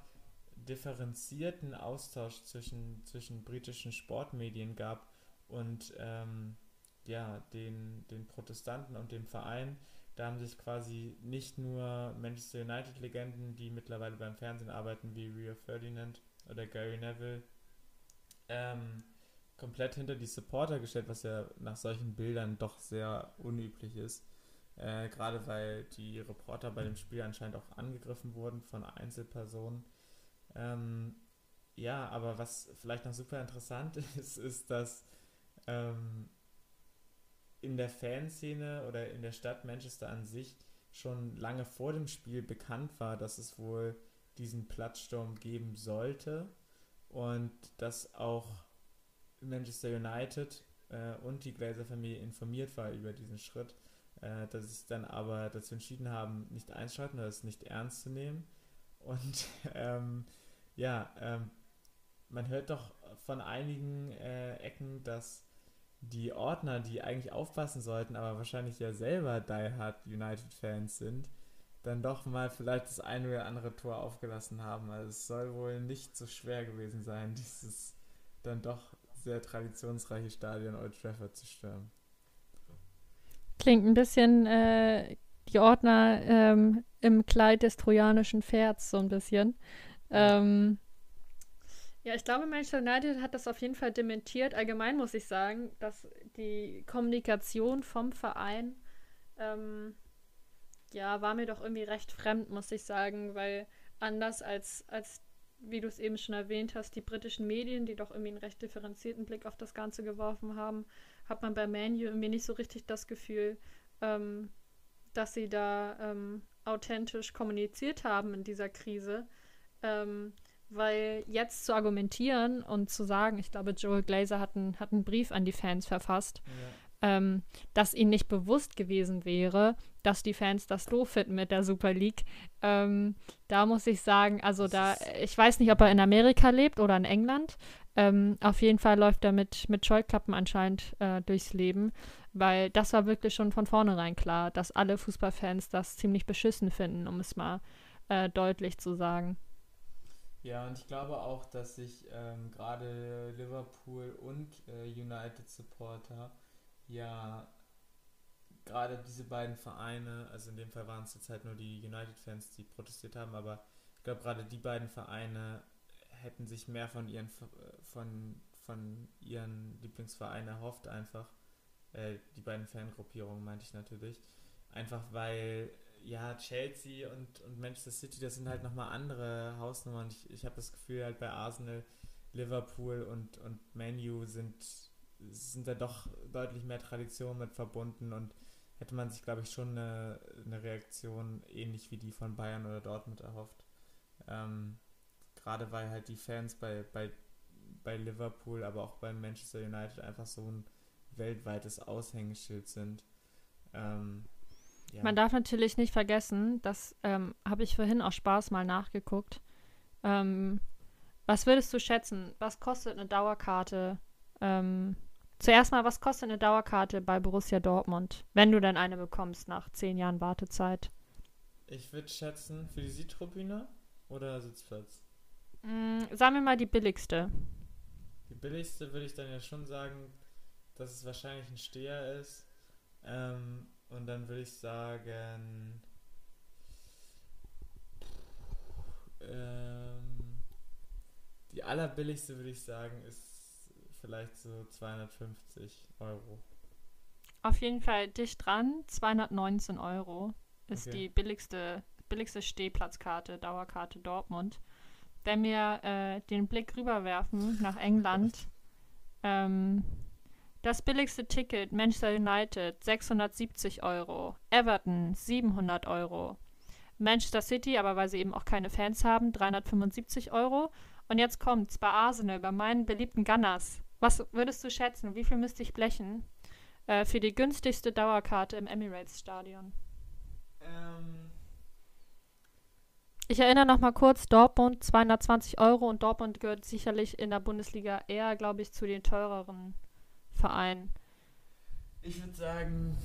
differenzierten Austausch zwischen, zwischen britischen Sportmedien gab und ähm, ja, den, den Protestanten und dem Verein. Da haben sich quasi nicht nur Manchester United-Legenden, die mittlerweile beim Fernsehen arbeiten, wie Rio Ferdinand oder Gary Neville, ähm, komplett hinter die Supporter gestellt, was ja nach solchen Bildern doch sehr unüblich ist. Äh, Gerade weil die Reporter bei dem Spiel anscheinend auch angegriffen wurden von Einzelpersonen. Ähm, ja, aber was vielleicht noch super interessant ist, ist, dass ähm, in der Fanszene oder in der Stadt Manchester an sich schon lange vor dem Spiel bekannt war, dass es wohl diesen Platzsturm geben sollte und dass auch Manchester United äh, und die Glazer-Familie informiert war über diesen Schritt, äh, dass sie dann aber dazu entschieden haben, nicht einschalten oder es nicht ernst zu nehmen. Und ähm, ja, ähm, man hört doch von einigen äh, Ecken, dass die Ordner, die eigentlich aufpassen sollten, aber wahrscheinlich ja selber Die Hard United-Fans sind, dann doch mal vielleicht das eine oder andere Tor aufgelassen haben. Also es soll wohl nicht so schwer gewesen sein, dieses dann doch sehr traditionsreiche Stadion Old Trafford zu stürmen. Klingt ein bisschen äh, die Ordner ähm, im Kleid des trojanischen Pferds, so ein bisschen. Ähm, ja, ich glaube, Manchester United hat das auf jeden Fall dementiert. Allgemein muss ich sagen, dass die Kommunikation vom Verein, ähm, ja, war mir doch irgendwie recht fremd, muss ich sagen, weil anders als, als wie du es eben schon erwähnt hast, die britischen Medien, die doch irgendwie einen recht differenzierten Blick auf das Ganze geworfen haben, hat man bei Manu irgendwie nicht so richtig das Gefühl, ähm, dass sie da ähm, authentisch kommuniziert haben in dieser Krise. Ähm, weil jetzt zu argumentieren und zu sagen, ich glaube, Joel Glazer hat, ein, hat einen Brief an die Fans verfasst, ja. ähm, dass ihnen nicht bewusst gewesen wäre, dass die Fans das doof finden mit der Super League. Ähm, da muss ich sagen, also da, ich weiß nicht, ob er in Amerika lebt oder in England. Ähm, auf jeden Fall läuft er mit, mit Scheuklappen anscheinend äh, durchs Leben, weil das war wirklich schon von vornherein klar, dass alle Fußballfans das ziemlich beschissen finden, um es mal äh, deutlich zu sagen. Ja, und ich glaube auch, dass sich ähm, gerade Liverpool und äh, United Supporter ja gerade diese beiden Vereine, also in dem Fall waren es jetzt halt nur die United-Fans, die protestiert haben, aber ich glaube gerade die beiden Vereine hätten sich mehr von ihren von, von ihren Lieblingsvereinen erhofft einfach. Äh, die beiden Fangruppierungen meinte ich natürlich. Einfach weil ja, Chelsea und, und Manchester City, das sind halt nochmal andere Hausnummern. Ich, ich habe das Gefühl, halt bei Arsenal, Liverpool und, und Manu sind, sind da doch deutlich mehr Traditionen mit verbunden und hätte man sich, glaube ich, schon eine, eine Reaktion ähnlich wie die von Bayern oder Dortmund erhofft. Ähm, Gerade weil halt die Fans bei, bei, bei Liverpool, aber auch bei Manchester United einfach so ein weltweites Aushängeschild sind. Ähm, ja. Man darf natürlich nicht vergessen, das ähm, habe ich vorhin auch Spaß mal nachgeguckt. Ähm, was würdest du schätzen? Was kostet eine Dauerkarte? Ähm, zuerst mal, was kostet eine Dauerkarte bei Borussia Dortmund, wenn du denn eine bekommst nach zehn Jahren Wartezeit? Ich würde schätzen, für die Südtribüne oder Sitzplatz? Mm, sagen wir mal die billigste. Die billigste würde ich dann ja schon sagen, dass es wahrscheinlich ein Steher ist. Ähm, und dann würde ich sagen. Ähm, die allerbilligste würde ich sagen ist vielleicht so 250 Euro. Auf jeden Fall dicht dran. 219 Euro ist okay. die billigste, billigste Stehplatzkarte, Dauerkarte Dortmund. Wenn wir äh, den Blick rüberwerfen nach England, ähm, das billigste Ticket Manchester United 670 Euro, Everton 700 Euro, Manchester City, aber weil sie eben auch keine Fans haben, 375 Euro. Und jetzt kommt's bei Arsenal, bei meinen beliebten Gunners. Was würdest du schätzen? Wie viel müsste ich blechen äh, für die günstigste Dauerkarte im Emirates Stadion? Ähm. Ich erinnere noch mal kurz, Dortmund 220 Euro und Dortmund gehört sicherlich in der Bundesliga eher, glaube ich, zu den teureren Vereinen. Ich würde sagen,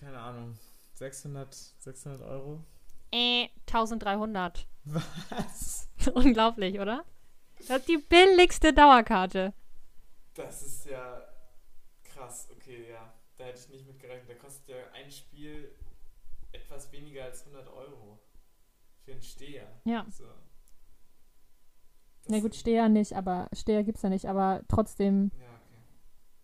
keine Ahnung, 600, 600 Euro. Äh, 1300. Was? Unglaublich, oder? Das ist die billigste Dauerkarte. Das ist ja krass, okay, ja. Da hätte ich nicht mit gerechnet. Da kostet ja ein Spiel etwas weniger als 100 Euro. Für einen Steher. Ja. So. Na gut, Steher nicht, aber Steher gibt es ja nicht, aber trotzdem. Ja, okay.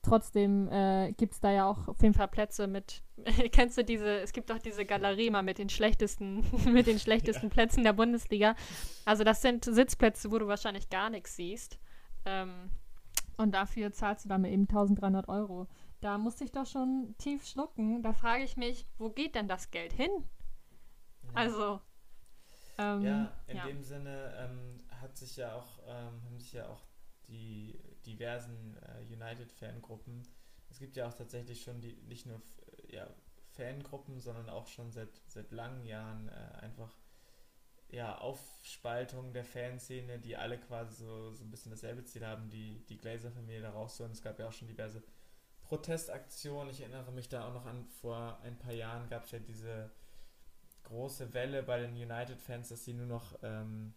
Trotzdem äh, gibt es da ja auch auf jeden Fall Plätze mit. kennst du diese, es gibt doch diese Galerie mal mit den schlechtesten, mit den schlechtesten ja. Plätzen der Bundesliga. Also das sind Sitzplätze, wo du wahrscheinlich gar nichts siehst. Ähm, und dafür zahlst du dann eben 1300 Euro. Da musste ich doch schon tief schlucken. Da frage ich mich, wo geht denn das Geld hin? Ja. Also, ähm, ja, in ja. dem Sinne ähm, hat sich ja auch, ähm, haben sich ja auch die diversen äh, United-Fangruppen, es gibt ja auch tatsächlich schon die, nicht nur ja, Fangruppen, sondern auch schon seit, seit langen Jahren äh, einfach ja, Aufspaltung der Fanszene, die alle quasi so, so ein bisschen dasselbe Ziel haben, die, die Glazer-Familie da rauszuholen. Es gab ja auch schon diverse Protestaktionen. Ich erinnere mich da auch noch an, vor ein paar Jahren gab es ja diese große Welle bei den United-Fans, dass sie nur noch ähm,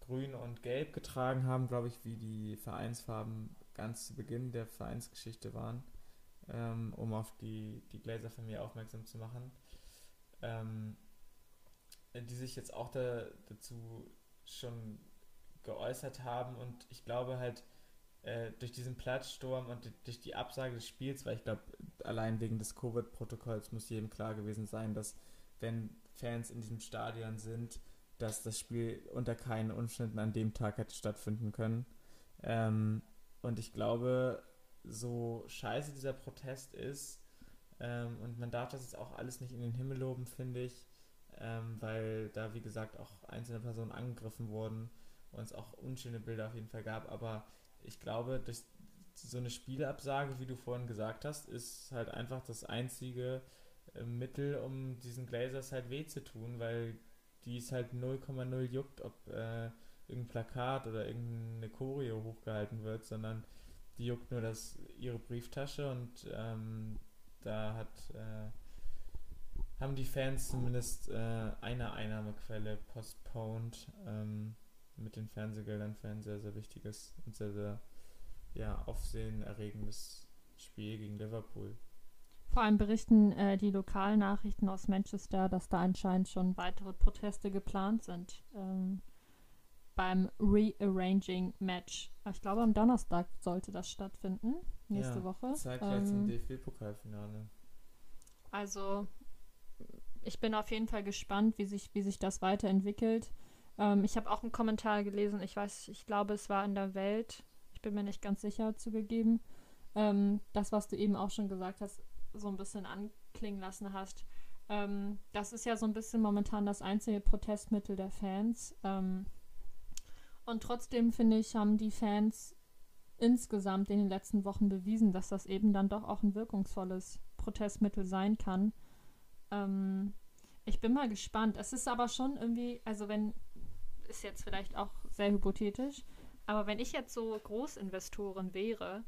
grün und gelb getragen haben, glaube ich, wie die Vereinsfarben ganz zu Beginn der Vereinsgeschichte waren, ähm, um auf die, die Glazer-Familie aufmerksam zu machen. Ähm, die sich jetzt auch da, dazu schon geäußert haben und ich glaube halt äh, durch diesen Platzsturm und durch die Absage des Spiels, weil ich glaube, allein wegen des Covid-Protokolls muss jedem klar gewesen sein, dass wenn Fans in diesem Stadion sind, dass das Spiel unter keinen Umständen an dem Tag hätte stattfinden können. Ähm, und ich glaube, so scheiße dieser Protest ist, ähm, und man darf das jetzt auch alles nicht in den Himmel loben, finde ich, ähm, weil da, wie gesagt, auch einzelne Personen angegriffen wurden und es auch unschöne Bilder auf jeden Fall gab. Aber ich glaube, durch so eine Spielabsage, wie du vorhin gesagt hast, ist halt einfach das einzige äh, Mittel, um diesen Glazers halt weh zu tun, weil die es halt 0,0 juckt, ob äh, irgendein Plakat oder irgendeine Choreo hochgehalten wird, sondern die juckt nur das, ihre Brieftasche und ähm, da hat, äh, haben die Fans zumindest äh, eine Einnahmequelle postponed ähm, mit den Fernsehgeldern für ein sehr, sehr wichtiges und sehr, sehr ja, aufsehenerregendes Spiel gegen Liverpool. Vor allem berichten äh, die Lokalnachrichten aus Manchester, dass da anscheinend schon weitere Proteste geplant sind ähm, beim Rearranging Match. Ich glaube, am Donnerstag sollte das stattfinden, nächste ja, Woche. Zeitgleich ähm, zum DFB-Pokalfinale. Also, ich bin auf jeden Fall gespannt, wie sich, wie sich das weiterentwickelt. Ähm, ich habe auch einen Kommentar gelesen, ich weiß, ich glaube, es war in der Welt, ich bin mir nicht ganz sicher zugegeben. Ähm, das, was du eben auch schon gesagt hast, so ein bisschen anklingen lassen hast. Ähm, das ist ja so ein bisschen momentan das einzige Protestmittel der Fans. Ähm, und trotzdem, finde ich, haben die Fans insgesamt in den letzten Wochen bewiesen, dass das eben dann doch auch ein wirkungsvolles Protestmittel sein kann. Ähm, ich bin mal gespannt. Es ist aber schon irgendwie, also wenn, ist jetzt vielleicht auch sehr hypothetisch, aber wenn ich jetzt so Großinvestoren wäre,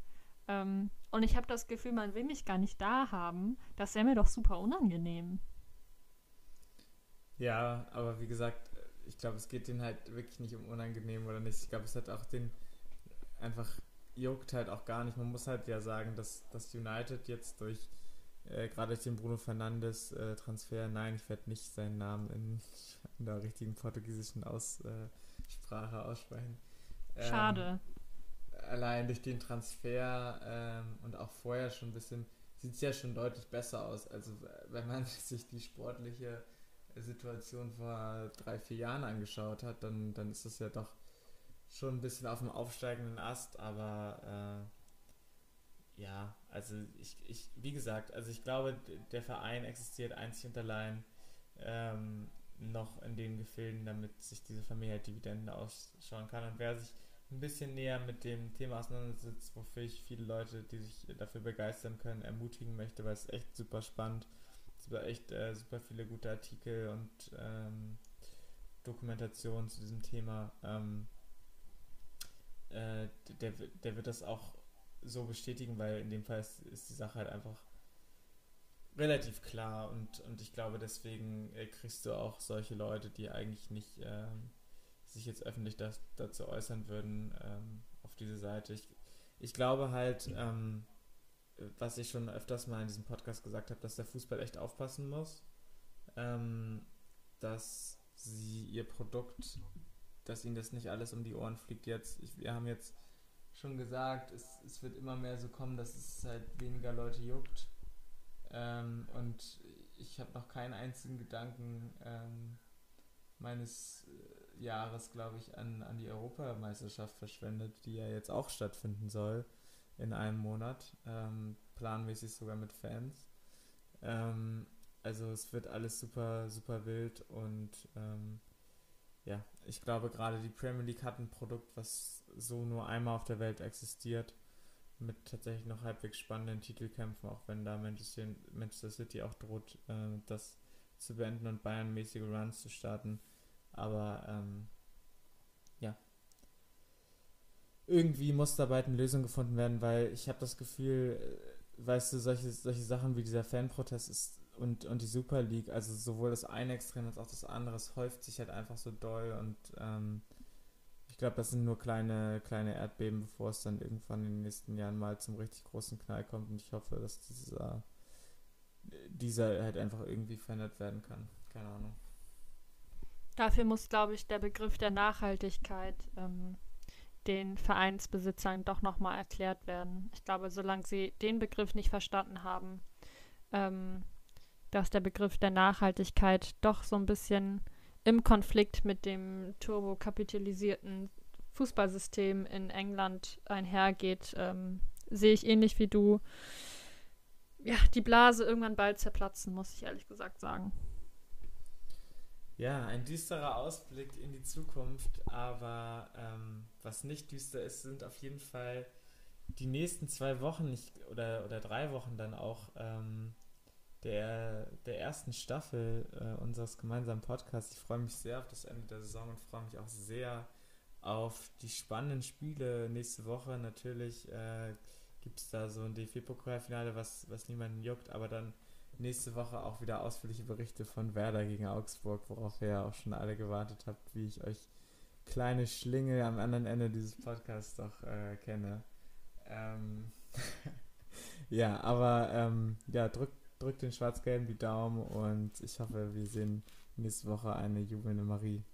ähm, und ich habe das Gefühl, man will mich gar nicht da haben. Das wäre mir doch super unangenehm. Ja, aber wie gesagt, ich glaube, es geht denen halt wirklich nicht um unangenehm oder nicht. Ich glaube, es hat auch den einfach juckt halt auch gar nicht. Man muss halt ja sagen, dass das United jetzt durch äh, gerade durch den Bruno Fernandes äh, Transfer, nein, ich werde nicht seinen Namen in, in der richtigen portugiesischen Aussprache äh, aussprechen. Ähm, Schade allein durch den Transfer ähm, und auch vorher schon ein bisschen, sieht es ja schon deutlich besser aus. Also wenn man sich die sportliche Situation vor drei, vier Jahren angeschaut hat, dann, dann ist es ja doch schon ein bisschen auf dem aufsteigenden Ast, aber äh, ja, also ich, ich, wie gesagt, also ich glaube, der Verein existiert einzig und allein ähm, noch in den Gefilden, damit sich diese Familie halt Dividenden ausschauen kann. Und wer sich ein bisschen näher mit dem Thema auseinandersetzt, wofür ich viele Leute, die sich dafür begeistern können, ermutigen möchte, weil es echt super spannend. Es war echt äh, super viele gute Artikel und ähm, Dokumentation zu diesem Thema. Ähm, äh, der, der wird das auch so bestätigen, weil in dem Fall ist, ist die Sache halt einfach relativ klar und, und ich glaube, deswegen äh, kriegst du auch solche Leute, die eigentlich nicht ähm, sich jetzt öffentlich das, dazu äußern würden, ähm, auf diese Seite. Ich, ich glaube halt, ähm, was ich schon öfters mal in diesem Podcast gesagt habe, dass der Fußball echt aufpassen muss, ähm, dass sie ihr Produkt, dass ihnen das nicht alles um die Ohren fliegt jetzt. Ich, wir haben jetzt schon gesagt, es, es wird immer mehr so kommen, dass es halt weniger Leute juckt. Ähm, und ich habe noch keinen einzigen Gedanken ähm, meines äh, Jahres, glaube ich, an, an die Europameisterschaft verschwendet, die ja jetzt auch stattfinden soll in einem Monat, ähm, planmäßig sogar mit Fans. Ähm, also es wird alles super, super wild und ähm, ja, ich glaube gerade die Premier League hat ein Produkt, was so nur einmal auf der Welt existiert, mit tatsächlich noch halbwegs spannenden Titelkämpfen, auch wenn da Manchester, City auch droht, äh, das zu beenden und Bayern-mäßige Runs zu starten. Aber ähm, ja, irgendwie muss dabei eine Lösung gefunden werden, weil ich habe das Gefühl, äh, weißt du, solche, solche Sachen wie dieser Fanprotest ist und, und die Super League, also sowohl das eine Extrem als auch das andere, es häuft sich halt einfach so doll und ähm, glaube, das sind nur kleine, kleine Erdbeben, bevor es dann irgendwann in den nächsten Jahren mal zum richtig großen Knall kommt und ich hoffe, dass dieser, dieser halt einfach irgendwie verändert werden kann. Keine Ahnung. Dafür muss, glaube ich, der Begriff der Nachhaltigkeit ähm, den Vereinsbesitzern doch nochmal erklärt werden. Ich glaube, solange sie den Begriff nicht verstanden haben, ähm, dass der Begriff der Nachhaltigkeit doch so ein bisschen im Konflikt mit dem turbokapitalisierten Fußballsystem in England einhergeht, ähm, sehe ich ähnlich wie du. Ja, die Blase irgendwann bald zerplatzen, muss ich ehrlich gesagt sagen. Ja, ein düsterer Ausblick in die Zukunft, aber ähm, was nicht düster ist, sind auf jeden Fall die nächsten zwei Wochen nicht, oder, oder drei Wochen dann auch ähm, der, der ersten Staffel äh, unseres gemeinsamen Podcasts. Ich freue mich sehr auf das Ende der Saison und freue mich auch sehr auf die spannenden Spiele nächste Woche. Natürlich äh, gibt es da so ein DFB-Pokalfinale, was, was niemanden juckt, aber dann nächste Woche auch wieder ausführliche Berichte von Werder gegen Augsburg, worauf ihr ja auch schon alle gewartet habt, wie ich euch kleine Schlinge am anderen Ende dieses Podcasts doch äh, kenne. Ähm ja, aber ähm, ja, drückt drückt den Schwarz-Gelben die Daumen und ich hoffe, wir sehen nächste Woche eine jubelnde Marie.